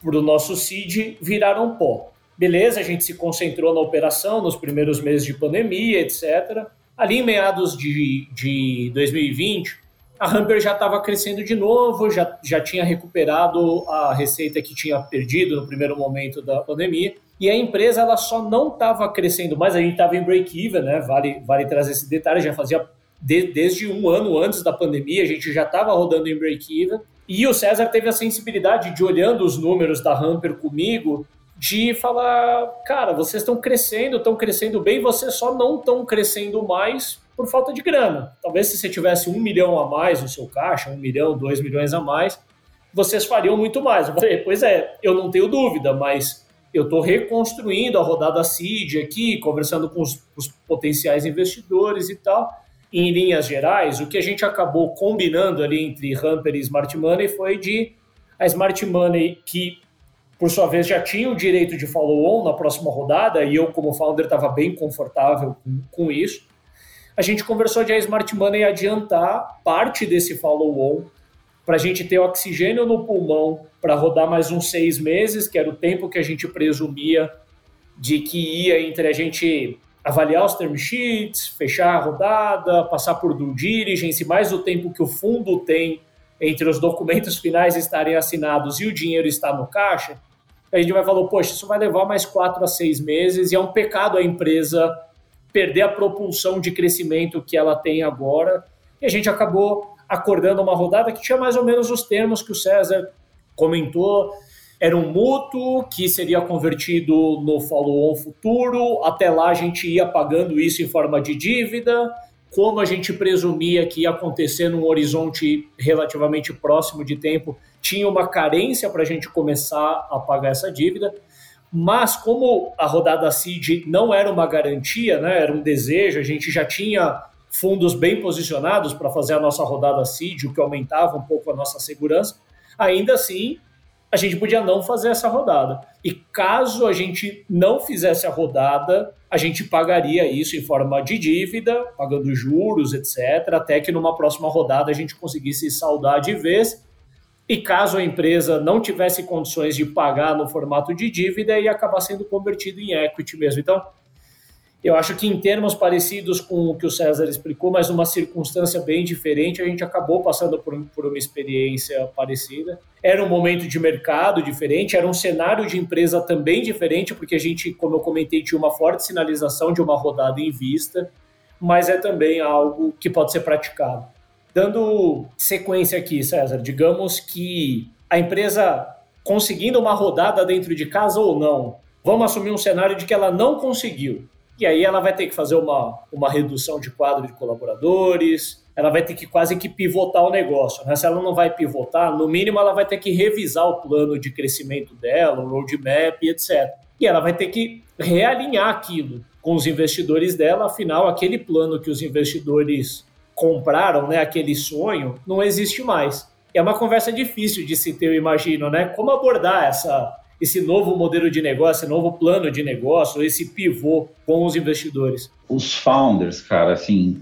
[SPEAKER 2] para o nosso Seed viraram pó. Beleza, a gente se concentrou na operação nos primeiros meses de pandemia, etc. Ali em meados de, de 2020, a Hamper já estava crescendo de novo, já, já tinha recuperado a receita que tinha perdido no primeiro momento da pandemia. E a empresa ela só não estava crescendo mais, a gente estava em break-even, né? Vale, vale trazer esse detalhe, já fazia de, desde um ano antes da pandemia, a gente já estava rodando em break-even. E o César teve a sensibilidade de, olhando os números da Hamper comigo, de falar: cara, vocês estão crescendo, estão crescendo bem, vocês só não estão crescendo mais por falta de grana. Talvez se você tivesse um milhão a mais no seu caixa, um milhão, dois milhões a mais, vocês fariam muito mais. Eu falei, pois é, eu não tenho dúvida, mas eu estou reconstruindo a rodada CID aqui, conversando com os, os, potenciais investidores e tal. Em linhas gerais, o que a gente acabou combinando ali entre Hamper e Smart Money foi de a Smart Money, que por sua vez já tinha o direito de follow-on na próxima rodada, e eu, como founder, estava bem confortável com, com, isso. A gente conversou de a Smart Money adiantar parte desse follow-on para a gente ter oxigênio no pulmão para rodar mais uns seis meses, que era o tempo que a gente presumia de que ia entre a gente avaliar os term sheets, fechar a rodada, passar por due diligence, mais o tempo que o fundo tem entre os documentos finais estarem assinados e o dinheiro está no caixa, a gente vai falar, poxa, isso vai levar mais quatro a seis meses e é um pecado a empresa perder a propulsão de crescimento que ela tem agora. E a gente acabou acordando uma rodada que tinha mais ou menos os termos que o César comentou. Era um mútuo que seria convertido no follow-on futuro. Até lá a gente ia pagando isso em forma de dívida, como a gente presumia que ia acontecer num horizonte relativamente próximo de tempo, tinha uma carência para a gente começar a pagar essa dívida. Mas como a rodada CID não era uma garantia, né, era um desejo, a gente já tinha fundos bem posicionados para fazer a nossa rodada CID, o que aumentava um pouco a nossa segurança, ainda assim a gente podia não fazer essa rodada. E caso a gente não fizesse a rodada, a gente pagaria isso em forma de dívida, pagando juros, etc., até que numa próxima rodada a gente conseguisse saldar de vez. E caso a empresa não tivesse condições de pagar no formato de dívida, ia acabar sendo convertido em equity mesmo. Então, eu acho que em termos parecidos com o que o César explicou, mas numa circunstância bem diferente, a gente acabou passando por, por uma experiência parecida. Era um momento de mercado diferente, era um cenário de empresa também diferente, porque a gente, como eu comentei, tinha uma forte sinalização de uma rodada em vista, mas é também algo que pode ser praticado. Dando sequência aqui, César, digamos que a empresa conseguindo uma rodada dentro de casa ou não, vamos assumir um cenário de que ela não conseguiu e aí ela vai ter que fazer uma, uma redução de quadro de colaboradores, ela vai ter que quase que pivotar o negócio. Né? Se ela não vai pivotar, no mínimo ela vai ter que revisar o plano de crescimento dela, o roadmap, etc. E ela vai ter que realinhar aquilo com os investidores dela, afinal, aquele plano que os investidores compraram, né, aquele sonho, não existe mais. É uma conversa difícil de se ter, eu imagino, né? Como abordar essa, esse novo modelo de negócio, esse novo plano de negócio, esse pivô com os investidores?
[SPEAKER 1] Os founders, cara, assim,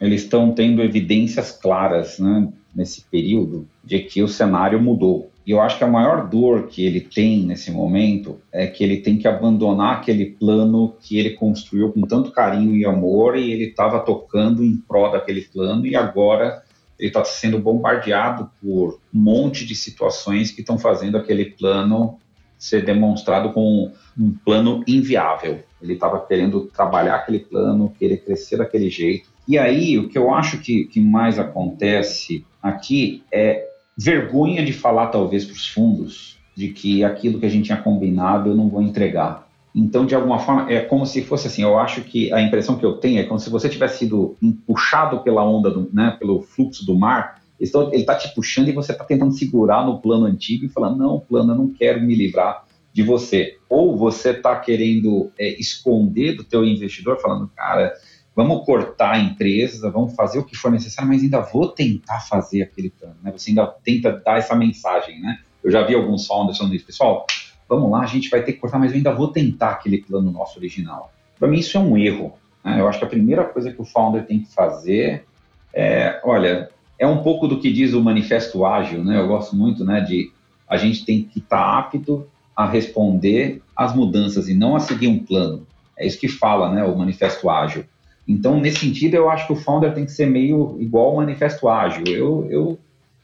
[SPEAKER 1] eles estão tendo evidências claras, né, nesse período, de que o cenário mudou. E eu acho que a maior dor que ele tem nesse momento é que ele tem que abandonar aquele plano que ele construiu com tanto carinho e amor e ele estava tocando em prol daquele plano e agora ele está sendo bombardeado por um monte de situações que estão fazendo aquele plano ser demonstrado com um plano inviável. Ele estava querendo trabalhar aquele plano, querer crescer daquele jeito. E aí, o que eu acho que, que mais acontece aqui é vergonha de falar, talvez, para os fundos, de que aquilo que a gente tinha combinado eu não vou entregar. Então, de alguma forma, é como se fosse assim. Eu acho que a impressão que eu tenho é como se você tivesse sido puxado pela onda, do, né, pelo fluxo do mar ele está te puxando e você está tentando segurar no plano antigo e falando, não, plano, eu não quero me livrar de você. Ou você está querendo é, esconder do teu investidor, falando, cara, vamos cortar a empresa, vamos fazer o que for necessário, mas ainda vou tentar fazer aquele plano. Né? Você ainda tenta dar essa mensagem, né? Eu já vi alguns founders falando isso, pessoal, vamos lá, a gente vai ter que cortar, mas eu ainda vou tentar aquele plano nosso original. Para mim isso é um erro. Né? Eu acho que a primeira coisa que o founder tem que fazer é, olha, é um pouco do que diz o manifesto ágil, né? Eu gosto muito, né, de a gente tem que estar tá apto a responder às mudanças e não a seguir um plano. É isso que fala, né, o manifesto ágil. Então, nesse sentido, eu acho que o founder tem que ser meio igual ao manifesto ágil. Eu, eu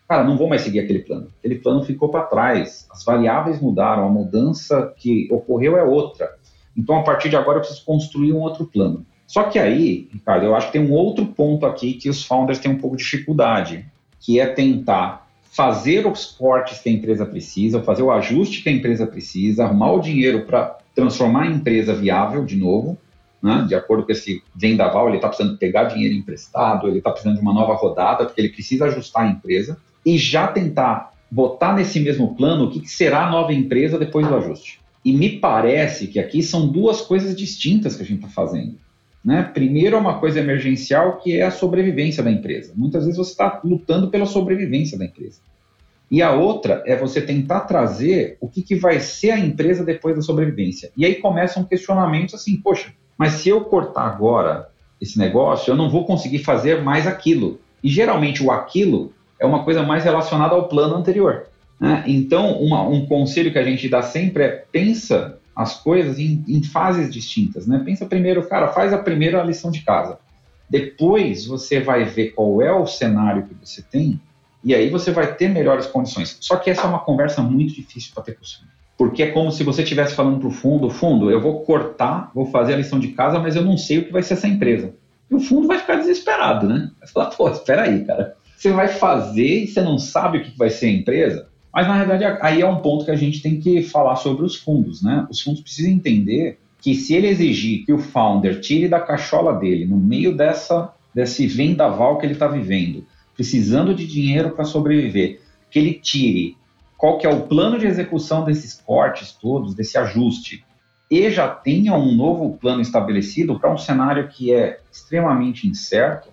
[SPEAKER 1] cara, não vou mais seguir aquele plano. Aquele plano ficou para trás. As variáveis mudaram, a mudança que ocorreu é outra. Então, a partir de agora, eu preciso construir um outro plano. Só que aí, Ricardo, eu acho que tem um outro ponto aqui que os founders têm um pouco de dificuldade, que é tentar fazer os cortes que a empresa precisa, fazer o ajuste que a empresa precisa, arrumar o dinheiro para transformar a empresa viável de novo, né? de acordo com esse vendaval, ele está precisando pegar dinheiro emprestado, ele está precisando de uma nova rodada, porque ele precisa ajustar a empresa, e já tentar botar nesse mesmo plano o que será a nova empresa depois do ajuste. E me parece que aqui são duas coisas distintas que a gente está fazendo. Né? Primeiro é uma coisa emergencial que é a sobrevivência da empresa. Muitas vezes você está lutando pela sobrevivência da empresa. E a outra é você tentar trazer o que, que vai ser a empresa depois da sobrevivência. E aí começam questionamentos assim, poxa, mas se eu cortar agora esse negócio, eu não vou conseguir fazer mais aquilo. E geralmente o aquilo é uma coisa mais relacionada ao plano anterior. Né? Então, uma, um conselho que a gente dá sempre é pensa as coisas em, em, fases distintas, né? Pensa primeiro, cara, faz a primeira lição de casa. Depois você vai ver qual é o cenário que você tem e aí você vai ter melhores condições. Só que essa é uma conversa muito difícil para ter com o Porque é como se você estivesse falando para o fundo, fundo, eu vou cortar, vou fazer a lição de casa, mas eu não sei o que vai ser essa empresa. E o fundo vai ficar desesperado, né? Vai falar, pô, espera aí, cara. Você vai fazer e você não sabe o que vai ser a empresa? Mas, na verdade, aí é um ponto que a gente tem que falar sobre os fundos, né? Os fundos precisam entender que se ele exigir que o founder tire da cachola dele, no meio dessa desse vendaval que ele está vivendo, precisando de dinheiro para sobreviver, que ele tire qual que é o plano de execução desses cortes todos, desse ajuste, e já tenha um novo plano estabelecido para um cenário que é extremamente incerto,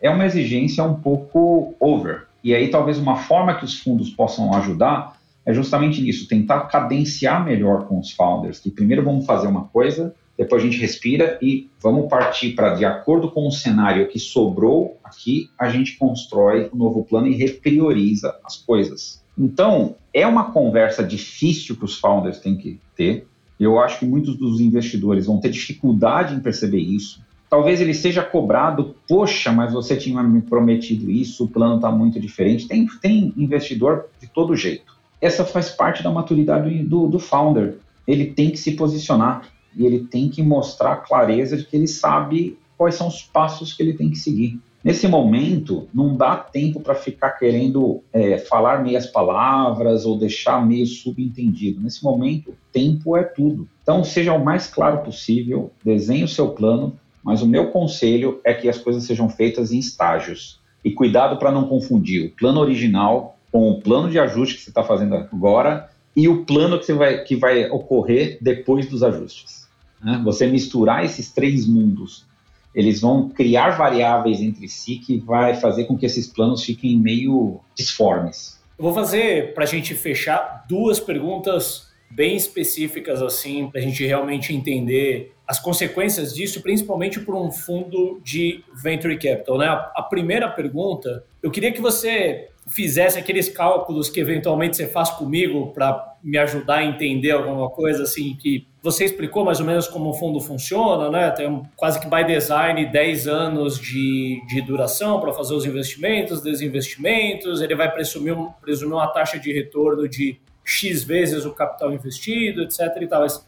[SPEAKER 1] é uma exigência um pouco over. E aí talvez uma forma que os fundos possam ajudar é justamente nisso, tentar cadenciar melhor com os founders, que primeiro vamos fazer uma coisa, depois a gente respira e vamos partir para, de acordo com o cenário que sobrou aqui, a gente constrói um novo plano e reprioriza as coisas. Então, é uma conversa difícil que os founders têm que ter. Eu acho que muitos dos investidores vão ter dificuldade em perceber isso. Talvez ele seja cobrado, poxa, mas você tinha me prometido isso, o plano está muito diferente. Tem, tem investidor de todo jeito essa faz parte da maturidade do, do founder. Ele tem que se posicionar e ele tem que mostrar clareza de que ele sabe quais são os passos que ele tem que seguir. Nesse momento, não dá tempo para ficar querendo é, falar meias palavras ou deixar meio subentendido. Nesse momento, tempo é tudo. Então, seja o mais claro possível, desenhe o seu plano, mas o meu conselho é que as coisas sejam feitas em estágios. E cuidado para não confundir o plano original com o plano de ajuste que você está fazendo agora e o plano que, vai, que vai ocorrer depois dos ajustes. Né? Você misturar esses três mundos, eles vão criar variáveis entre si que vai fazer com que esses planos fiquem meio disformes.
[SPEAKER 2] Eu vou fazer, para a gente fechar, duas perguntas bem específicas assim, para a gente realmente entender as consequências disso, principalmente por um fundo de venture capital. Né? A primeira pergunta, eu queria que você fizesse aqueles cálculos que eventualmente você faz comigo para me ajudar a entender alguma coisa assim que você explicou mais ou menos como o fundo funciona, né? Tem quase que by design 10 anos de, de duração para fazer os investimentos, desinvestimentos, ele vai presumir, presumir uma taxa de retorno de X vezes o capital investido, etc. E tal. Mas,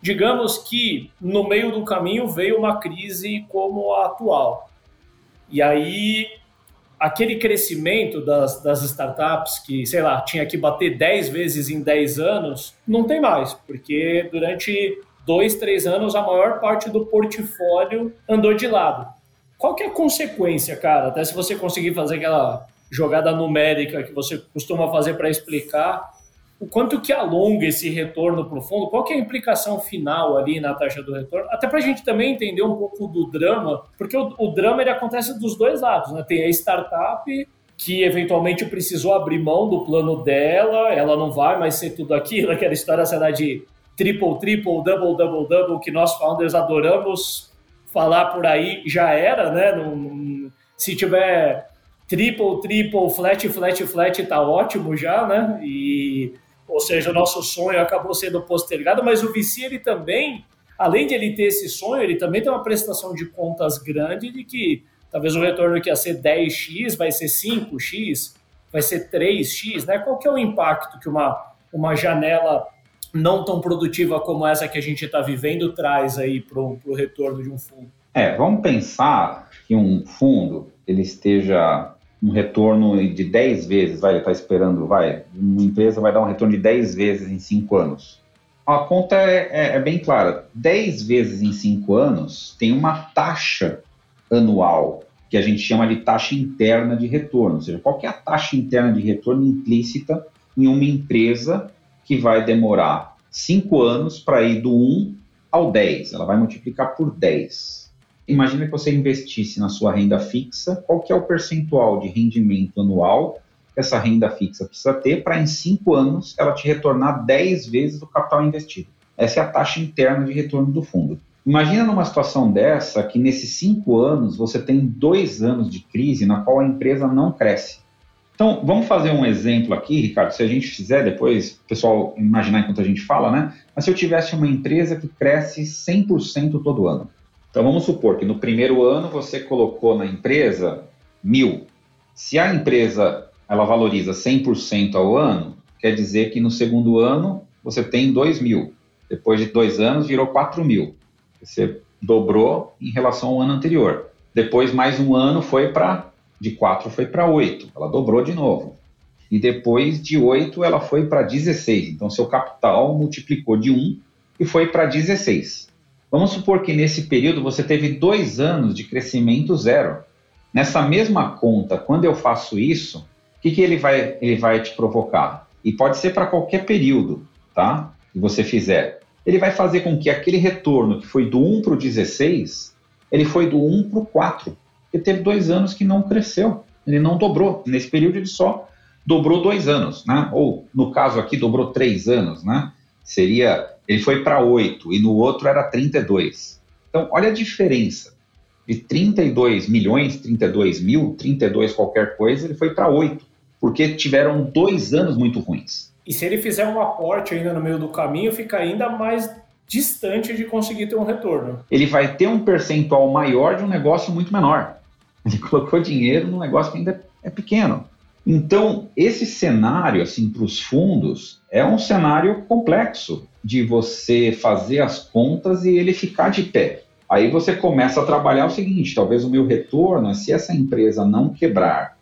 [SPEAKER 2] digamos que no meio do caminho veio uma crise como a atual. E aí aquele crescimento das, das startups que, sei lá, tinha que bater 10 vezes em 10 anos, não tem mais, porque durante dois, três anos a maior parte do portfólio andou de lado. Qual que é a consequência, cara? Até se você conseguir fazer aquela jogada numérica que você costuma fazer para explicar, o quanto que alonga esse retorno para o fundo, qual que é a implicação final ali na taxa do retorno, até para a gente também entender um pouco do drama, porque o, o, drama ele acontece dos dois lados, né? Tem a startup que eventualmente precisou abrir mão do plano dela, ela não vai mais ser tudo aquilo, aquela história será de triple, triple, double, double, double, que nós founders adoramos falar por aí, já era, né? Não, se tiver triple, triple, flat, flat, flat, tá ótimo já, né? E ou seja, o nosso sonho acabou sendo postergado, mas o VC ele também, além de ele ter esse sonho, ele também tem uma prestação de contas grande de que talvez o retorno que ia ser 10x vai ser 5x, vai ser 3x, né? Qual que é o impacto que uma, uma janela não tão produtiva como essa que a gente está vivendo traz aí para o retorno de um fundo?
[SPEAKER 1] É, vamos pensar que um fundo ele esteja um retorno de 10 vezes, vai, está esperando, vai, uma empresa vai dar um retorno de 10 vezes em 5 anos. A conta é, é, é, bem clara. 10 vezes em 5 anos tem uma taxa anual, que a gente chama de taxa interna de retorno. Ou seja, qual é a taxa interna de retorno implícita em uma empresa que vai demorar 5 anos para ir do 1 ao 10? Ela vai multiplicar por 10 imagina que você investisse na sua renda fixa, qual que é o percentual de rendimento anual que essa renda fixa precisa ter para em cinco anos ela te retornar 10 vezes o capital investido. Essa é a taxa interna de retorno do fundo. Imagina numa situação dessa que nesses cinco anos você tem dois anos de crise na qual a empresa não cresce. Então, vamos fazer um exemplo aqui, Ricardo. Se a gente fizer depois, o pessoal imaginar enquanto a gente fala, né? Mas se eu tivesse uma empresa que cresce 100% todo ano, então vamos supor que no primeiro ano você colocou na empresa mil. Se a empresa ela valoriza 100% ao ano, quer dizer que no segundo ano você tem 2 mil. Depois de dois anos virou 4 mil. Você dobrou em relação ao ano anterior. Depois mais um ano foi para de 4 foi para 8. Ela dobrou de novo. E depois de 8 ela foi para 16. Então seu capital multiplicou de 1 e foi para 16. Vamos supor que nesse período você teve dois anos de crescimento zero. Nessa mesma conta, quando eu faço isso, o que, que ele, vai, ele vai te provocar? E pode ser para qualquer período, tá? Que você fizer. Ele vai fazer com que aquele retorno que foi do 1 para o 16, ele foi do 1 para o 4. Ele teve dois anos que não cresceu. Ele não dobrou. Nesse período ele só dobrou dois anos, né? Ou no caso aqui dobrou três anos, né? Seria, ele foi para 8 e no outro era 32. Então, olha a diferença. De 32 milhões, 32 mil, 32 qualquer coisa, ele foi para 8. Porque tiveram dois anos muito ruins.
[SPEAKER 2] E se ele fizer um aporte ainda no meio do caminho, fica ainda mais distante de conseguir ter um retorno.
[SPEAKER 1] Ele vai ter um percentual maior de um negócio muito menor. Ele colocou dinheiro num negócio que ainda é pequeno. Então, esse cenário, assim, para os fundos, é um cenário complexo de você fazer as contas e ele ficar de pé. Aí você começa a trabalhar o seguinte: talvez o meu retorno, se essa empresa não quebrar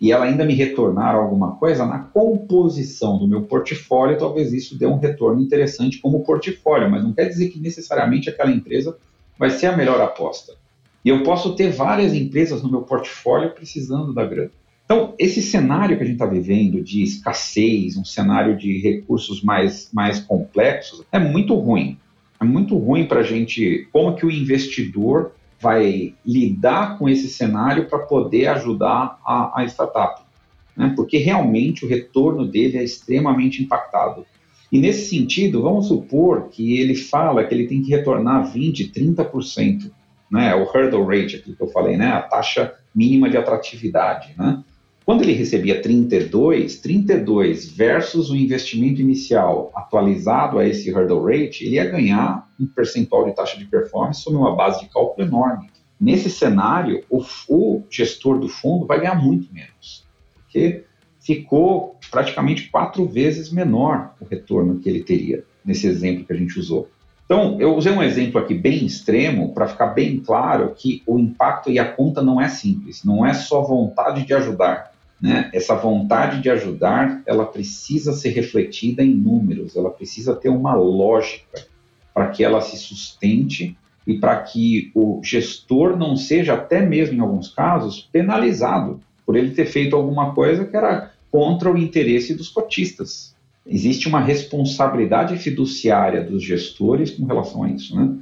[SPEAKER 1] e ela ainda me retornar alguma coisa, na composição do meu portfólio, talvez isso dê um retorno interessante como portfólio, mas não quer dizer que necessariamente aquela empresa vai ser a melhor aposta. E eu posso ter várias empresas no meu portfólio precisando da grana. Então, esse cenário que a gente está vivendo de escassez, um cenário de recursos mais, mais complexos, é muito ruim. É muito ruim para a gente, como que o investidor vai lidar com esse cenário para poder ajudar a, a startup. Né? Porque realmente o retorno dele é extremamente impactado. E nesse sentido, vamos supor que ele fala que ele tem que retornar 20%, 30%, né? o hurdle rate, aquilo que eu falei, né? a taxa mínima de atratividade. Né? Quando ele recebia 32, 32 versus o investimento inicial atualizado a esse hurdle rate, ele ia ganhar um percentual de taxa de performance sobre uma base de cálculo enorme. Nesse cenário, o, o gestor do fundo vai ganhar muito menos, porque ficou praticamente quatro vezes menor o retorno que ele teria nesse exemplo que a gente usou. Então, eu usei um exemplo aqui bem extremo para ficar bem claro que o impacto e a conta não é simples, não é só vontade de ajudar, né? Essa vontade de ajudar, ela precisa ser refletida em números, ela precisa ter uma lógica para que ela se sustente e para que o gestor não seja, até mesmo em alguns casos, penalizado por ele ter feito alguma coisa que era contra o interesse dos cotistas. Existe uma responsabilidade fiduciária dos gestores com relação a isso. Né?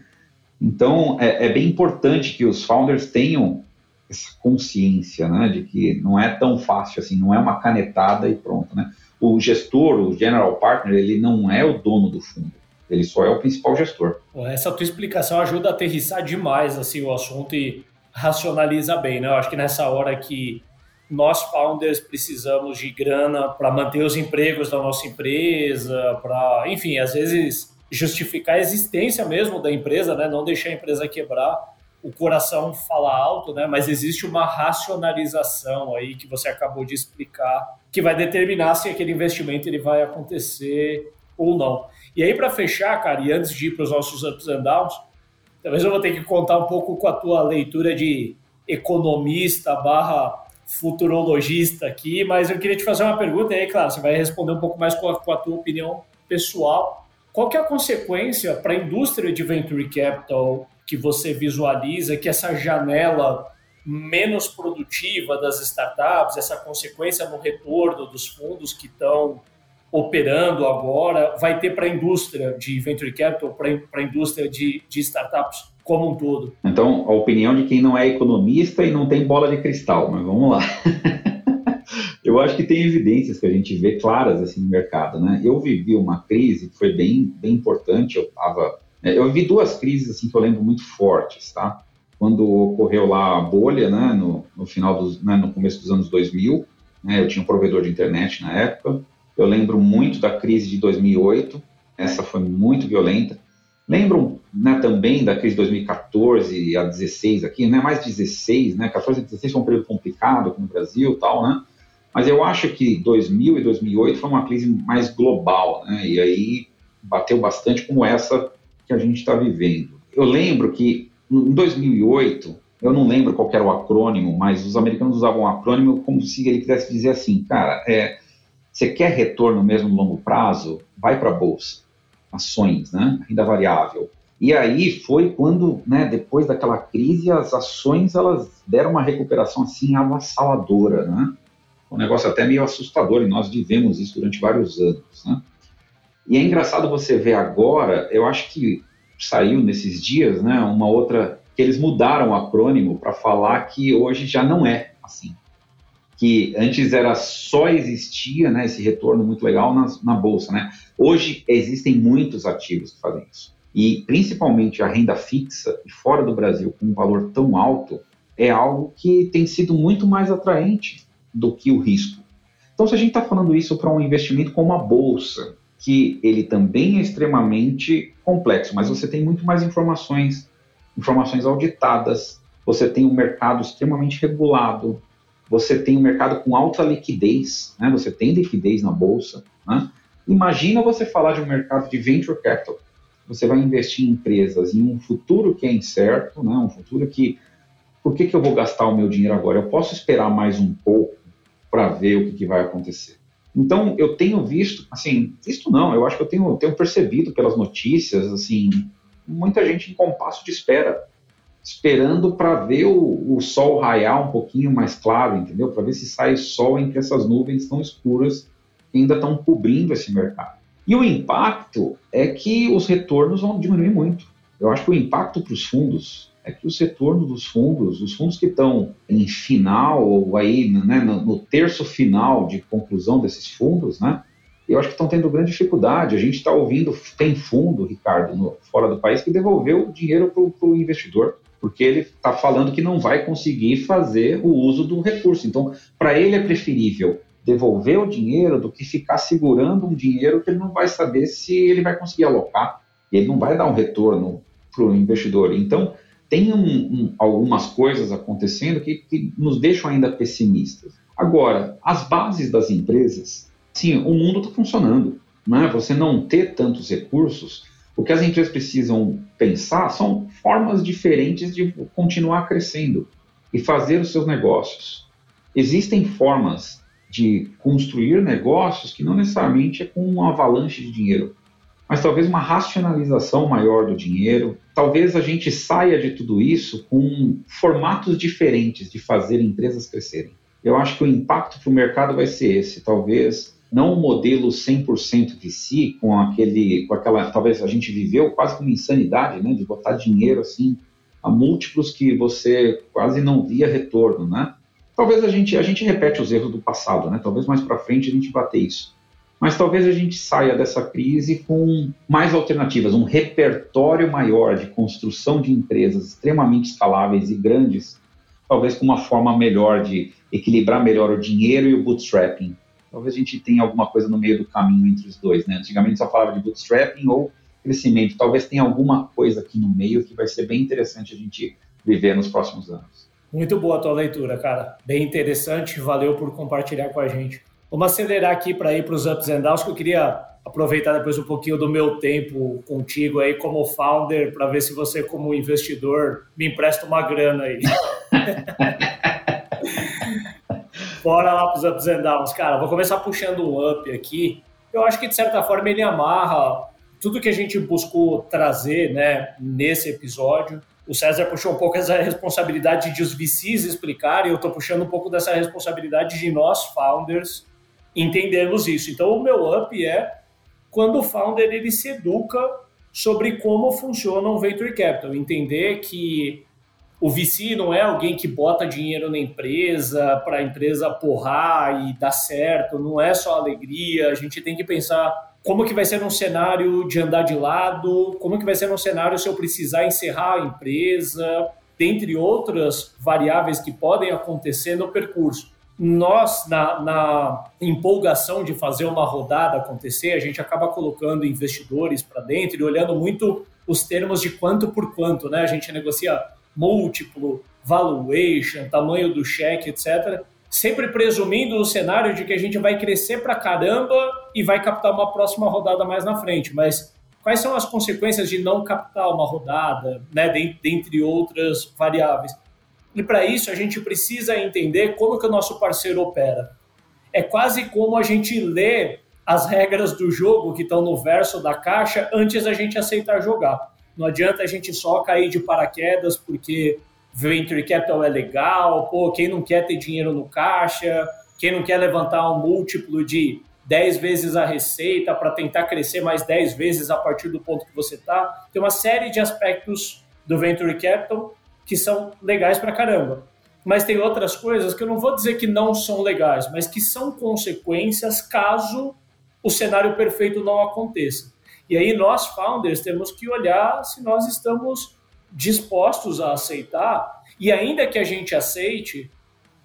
[SPEAKER 1] Então, é, é bem importante que os founders tenham essa consciência, né, de que não é tão fácil assim, não é uma canetada e pronto, né? O gestor, o general partner, ele não é o dono do fundo, ele só é o principal gestor.
[SPEAKER 2] Essa tua explicação ajuda a aterrissar demais assim o assunto e racionaliza bem, né? Eu acho que nessa hora que nós founders precisamos de grana para manter os empregos da nossa empresa, para, enfim, às vezes justificar a existência mesmo da empresa, né? Não deixar a empresa quebrar o coração fala alto, né? Mas existe uma racionalização aí que você acabou de explicar que vai determinar se aquele investimento ele vai acontecer ou não. E aí para fechar, cara, e antes de ir para os nossos ups and downs, talvez eu vou ter que contar um pouco com a tua leitura de economista barra futurologista aqui, mas eu queria te fazer uma pergunta e aí, claro, você vai responder um pouco mais com a, com a tua opinião pessoal. Qual que é a consequência para a indústria de venture capital que você visualiza que essa janela menos produtiva das startups, essa consequência no retorno dos fundos que estão operando agora, vai ter para a indústria de venture capital, para a indústria de, de startups como um todo?
[SPEAKER 1] Então, a opinião de quem não é economista e não tem bola de cristal, mas vamos lá. eu acho que tem evidências que a gente vê claras assim no mercado, né? Eu vivi uma crise que foi bem, bem importante. Eu estava eu vi duas crises assim que eu lembro muito fortes, tá? Quando ocorreu lá a bolha, né, no, no final dos, né, no começo dos anos 2000, né, eu tinha um provedor de internet na época. Eu lembro muito da crise de 2008, essa foi muito violenta. Lembro né, também da crise de 2014 a 16 aqui, né, mais 16, né, 14 e 16 foi um período complicado no Brasil, tal, né? Mas eu acho que 2000 e 2008 foi uma crise mais global, né? E aí bateu bastante como essa que a gente está vivendo. Eu lembro que em 2008, eu não lembro qual era o acrônimo, mas os americanos usavam um acrônimo como se ele quisesse dizer assim, cara, é, você quer retorno mesmo no longo prazo? Vai para a bolsa, ações, né? Renda variável. E aí foi quando, né, depois daquela crise, as ações elas deram uma recuperação assim avassaladora, né? Um negócio até meio assustador e nós vivemos isso durante vários anos, né? E é engraçado você ver agora, eu acho que saiu nesses dias, né, uma outra que eles mudaram o acrônimo para falar que hoje já não é assim. Que antes era só existia, né, esse retorno muito legal na, na bolsa, né? Hoje existem muitos ativos que fazem isso. E principalmente a renda fixa e fora do Brasil com um valor tão alto é algo que tem sido muito mais atraente do que o risco. Então, se a gente está falando isso para um investimento como a bolsa, que ele também é extremamente complexo, mas você tem muito mais informações, informações auditadas, você tem um mercado extremamente regulado, você tem um mercado com alta liquidez, né? você tem liquidez na bolsa. Né? Imagina você falar de um mercado de venture capital. Você vai investir em empresas em um futuro que é incerto, né? um futuro que. Por que, que eu vou gastar o meu dinheiro agora? Eu posso esperar mais um pouco para ver o que, que vai acontecer. Então, eu tenho visto, assim, visto não, eu acho que eu tenho, tenho percebido pelas notícias, assim, muita gente em compasso de espera, esperando para ver o, o, sol raiar um pouquinho mais claro, entendeu? Para ver se sai sol entre essas nuvens tão escuras que ainda estão cobrindo esse mercado. E o impacto é que os retornos vão diminuir muito. Eu acho que o impacto para os fundos é que os retornos dos fundos, os fundos que estão em final ou aí né, no, no, terço final de conclusão desses fundos, né, eu acho que estão tendo grande dificuldade. A gente está ouvindo, tem fundo, Ricardo, no, fora do país, que devolveu o dinheiro para o investidor, porque ele está falando que não vai conseguir fazer o uso do recurso. Então, para ele é preferível devolver o dinheiro do que ficar segurando um dinheiro que ele não vai saber se ele vai conseguir alocar. Ele não vai dar um retorno para o investidor. Então, tem um, um, algumas coisas acontecendo que, que, nos deixam ainda pessimistas. Agora, as bases das empresas, sim, o mundo está funcionando. Né? Você não ter tantos recursos, o que as empresas precisam pensar são formas diferentes de continuar crescendo e fazer os seus negócios. Existem formas de construir negócios que não necessariamente é com uma avalanche de dinheiro mas talvez uma racionalização maior do dinheiro. Talvez a gente saia de tudo isso com formatos diferentes de fazer empresas crescerem. Eu acho que o impacto para o mercado vai ser esse. Talvez não um modelo 100% de si, com aquele, com aquela, talvez a gente viveu quase como insanidade, né, de botar dinheiro assim a múltiplos que você quase não via retorno, né? Talvez a gente a gente repete os erros do passado, né? Talvez mais para frente a gente bater isso mas talvez a gente saia dessa crise com mais alternativas, um repertório maior de construção de empresas extremamente escaláveis e grandes, talvez com uma forma melhor de equilibrar melhor o dinheiro e o bootstrapping. Talvez a gente tenha alguma coisa no meio do caminho entre os dois, né? Antigamente só falava de bootstrapping ou crescimento. Talvez tenha alguma coisa aqui no meio que vai ser bem interessante a gente viver nos próximos anos.
[SPEAKER 2] Muito boa a tua leitura, cara. Bem interessante. Valeu por compartilhar com a gente. Vamos acelerar aqui para ir para os ups and downs, que eu queria aproveitar depois um pouquinho do meu tempo contigo aí como founder, para ver se você, como investidor, me empresta uma grana aí. Bora lá para os ups and downs. Cara, vou começar puxando um up aqui. Eu acho que, de certa forma, ele amarra tudo que a gente buscou trazer né, nesse episódio. O César puxou um pouco essa responsabilidade de os VCs explicarem, eu estou puxando um pouco dessa responsabilidade de nós, founders, entendermos isso. Então, o meu up é quando o founder ele se educa sobre como funciona um venture capital, entender que o VC não é alguém que bota dinheiro na empresa para a empresa porrar e dar certo, não é só alegria, a gente tem que pensar como que vai ser um cenário de andar de lado, como que vai ser um cenário se eu precisar encerrar a empresa, dentre outras variáveis que podem acontecer no percurso nós, na, na, empolgação de fazer uma rodada acontecer, a gente acaba colocando investidores para dentro e olhando muito os termos de quanto por quanto, né? A gente negocia múltiplo, valuation, tamanho do cheque, etc. Sempre presumindo o cenário de que a gente vai crescer para caramba e vai captar uma próxima rodada mais na frente. Mas quais são as consequências de não captar uma rodada, né? Dentre outras variáveis. E para isso a gente precisa entender como que o nosso parceiro opera. É quase como a gente lê as regras do jogo que estão no verso da caixa antes da gente aceitar jogar. Não adianta a gente só cair de paraquedas porque venture capital é legal, pô, quem não quer ter dinheiro no caixa, quem não quer levantar um múltiplo de 10 vezes a receita para tentar crescer mais 10 vezes a partir do ponto que você está. Tem uma série de aspectos do venture capital que são legais para caramba. Mas tem outras coisas que eu não vou dizer que não são legais, mas que são consequências caso o cenário perfeito não aconteça. E aí nós, founders, temos que olhar se nós estamos dispostos a aceitar e ainda que a gente aceite,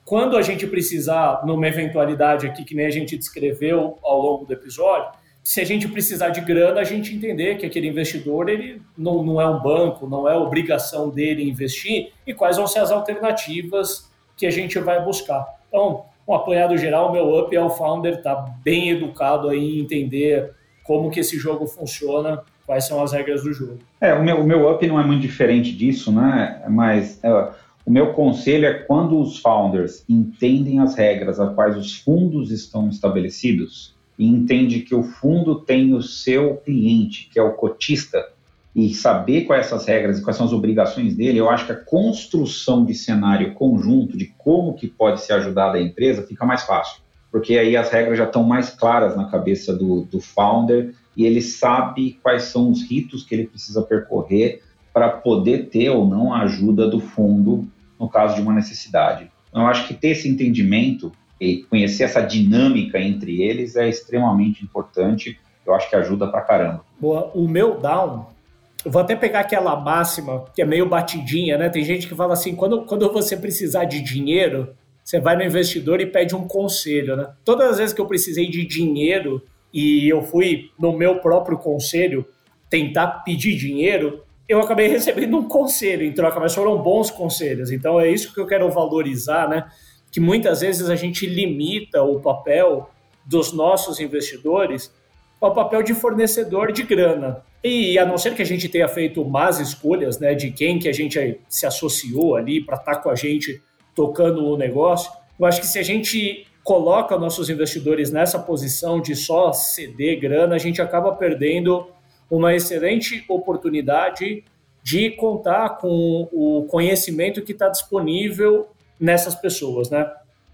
[SPEAKER 2] quando a gente precisar, numa eventualidade aqui que nem a gente descreveu ao longo do episódio, se a gente precisar de grana, a gente entender que aquele investidor ele não, não é um banco, não é obrigação dele investir e quais vão ser as alternativas que a gente vai buscar. Então, um apanhado geral, meu up é o founder está bem educado aí em entender como que esse jogo funciona, quais são as regras do jogo.
[SPEAKER 1] É, o meu, o meu up não é muito diferente disso, né? Mas é, o meu conselho é quando os founders entendem as regras a quais os fundos estão estabelecidos e entende que o fundo tem o seu cliente, que é o cotista, e saber quais essas regras e quais são as obrigações dele, eu acho que a construção de cenário conjunto de como que pode ser ajudada a empresa fica mais fácil, porque aí as regras já estão mais claras na cabeça do, do founder e ele sabe quais são os ritos que ele precisa percorrer para poder ter ou não a ajuda do fundo no caso de uma necessidade. Então, eu acho que ter esse entendimento e conhecer essa dinâmica entre eles é extremamente importante. Eu acho que ajuda pra caramba.
[SPEAKER 2] Boa. O meu down, eu vou até pegar aquela máxima que é meio batidinha, né? Tem gente que fala assim: quando, quando você precisar de dinheiro, você vai no investidor e pede um conselho, né? Todas as vezes que eu precisei de dinheiro e eu fui no meu próprio conselho tentar pedir dinheiro, eu acabei recebendo um conselho em troca, mas foram bons conselhos. Então é isso que eu quero valorizar, né? Que muitas vezes a gente limita o papel dos nossos investidores ao papel de fornecedor de grana. E a não ser que a gente tenha feito más escolhas, né, de quem que a gente se associou ali para estar tá com a gente tocando o negócio, eu acho que se a gente coloca nossos investidores nessa posição de só ceder grana, a gente acaba perdendo uma excelente oportunidade de contar com o conhecimento que está disponível nessas pessoas, né?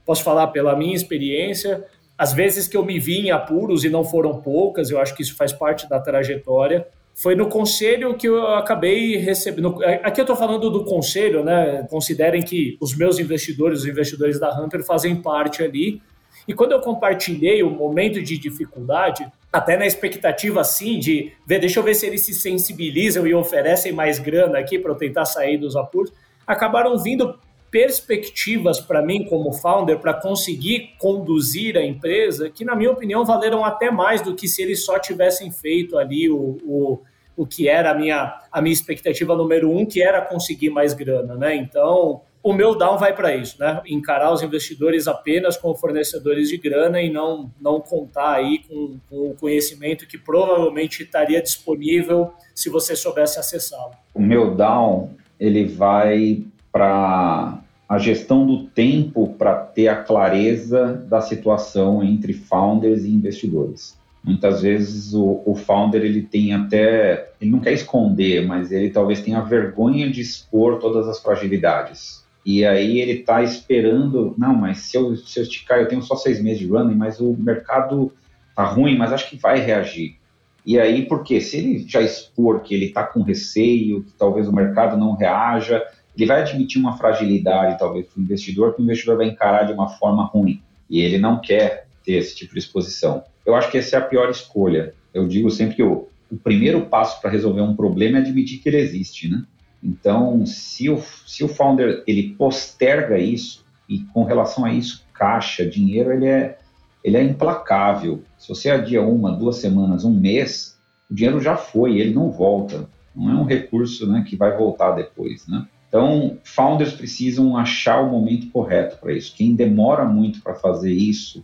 [SPEAKER 2] Posso falar pela minha experiência, às vezes que eu me vi em apuros e não foram poucas, eu acho que isso faz parte da trajetória. Foi no conselho que eu acabei recebendo. Aqui eu estou falando do conselho, né? Considerem que os meus investidores, os investidores da Hunter, fazem parte ali. E quando eu compartilhei o momento de dificuldade, até na expectativa assim de ver, deixa eu ver se eles se sensibilizam e oferecem mais grana aqui para eu tentar sair dos apuros, acabaram vindo perspectivas para mim como founder para conseguir conduzir a empresa que na minha opinião valeram até mais do que se eles só tivessem feito ali o, o, o que era a minha, a minha expectativa número um, que era conseguir mais grana, né? Então o meu down vai para isso, né? Encarar os investidores apenas como fornecedores de grana e não, não contar aí com, com o conhecimento que provavelmente estaria disponível se você soubesse acessá-lo.
[SPEAKER 1] O meu down ele vai para a gestão do tempo para ter a clareza da situação entre founders e investidores. Muitas vezes o, o, founder ele tem até, ele não quer esconder, mas ele talvez tenha vergonha de expor todas as fragilidades. E aí ele está esperando, não, mas se eu, se eu esticar, eu tenho só seis meses de running, mas o mercado tá ruim, mas acho que vai reagir. E aí, porque se ele já expor que ele está com receio, que talvez o mercado não reaja, ele vai admitir uma fragilidade, talvez, para o investidor, que o investidor vai encarar de uma forma ruim. E ele não quer ter esse tipo de exposição. Eu acho que essa é a pior escolha. Eu digo sempre que o, o primeiro passo para resolver um problema é admitir que ele existe, né? Então, se o, se o founder ele posterga isso, e com relação a isso, caixa, dinheiro, ele é, ele é implacável. Se você adia uma, duas semanas, um mês, o dinheiro já foi, ele não volta. Não é um recurso né, que vai voltar depois. Né? Então, founders precisam achar o momento correto para isso. Quem demora muito para fazer isso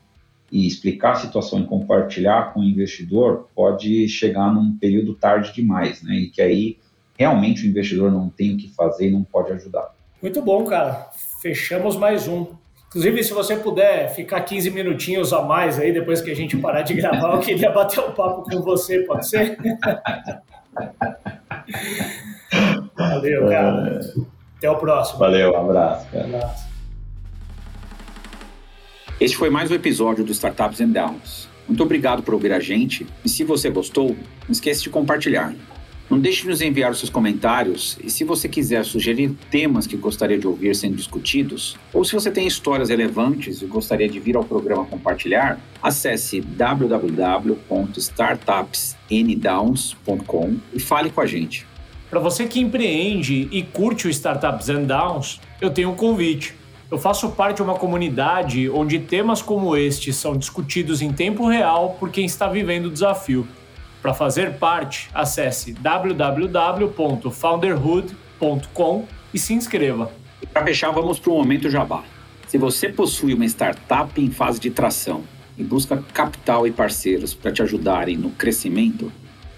[SPEAKER 1] e explicar a situação e compartilhar com o investidor pode chegar num período tarde demais, né? E que aí realmente o investidor não tem o que fazer e não pode ajudar.
[SPEAKER 2] Muito bom, cara. Fechamos mais um. Inclusive, se você puder ficar 15 minutinhos a mais aí, depois que a gente parar de gravar, eu queria bater um papo com você, pode ser? Valeu, cara. Até o próximo.
[SPEAKER 3] Valeu, um abraço, cara. Um abraço.
[SPEAKER 1] Este foi mais um episódio do Startups and Downs. Muito obrigado por ouvir a gente e se você gostou, não esqueça de compartilhar. Não deixe de nos enviar os seus comentários e se você quiser sugerir temas que gostaria de ouvir sendo discutidos, ou se você tem histórias relevantes e gostaria de vir ao programa compartilhar, acesse www.startupsndowns.com e fale com a gente.
[SPEAKER 2] Para você que empreende e curte o Startups and Downs, eu tenho um convite. Eu faço parte de uma comunidade onde temas como este são discutidos em tempo real por quem está vivendo o desafio. Para fazer parte, acesse www.founderhood.com e se inscreva.
[SPEAKER 1] Para fechar, vamos para o momento jabá. Se você possui uma startup em fase de tração e busca capital e parceiros para te ajudarem no crescimento,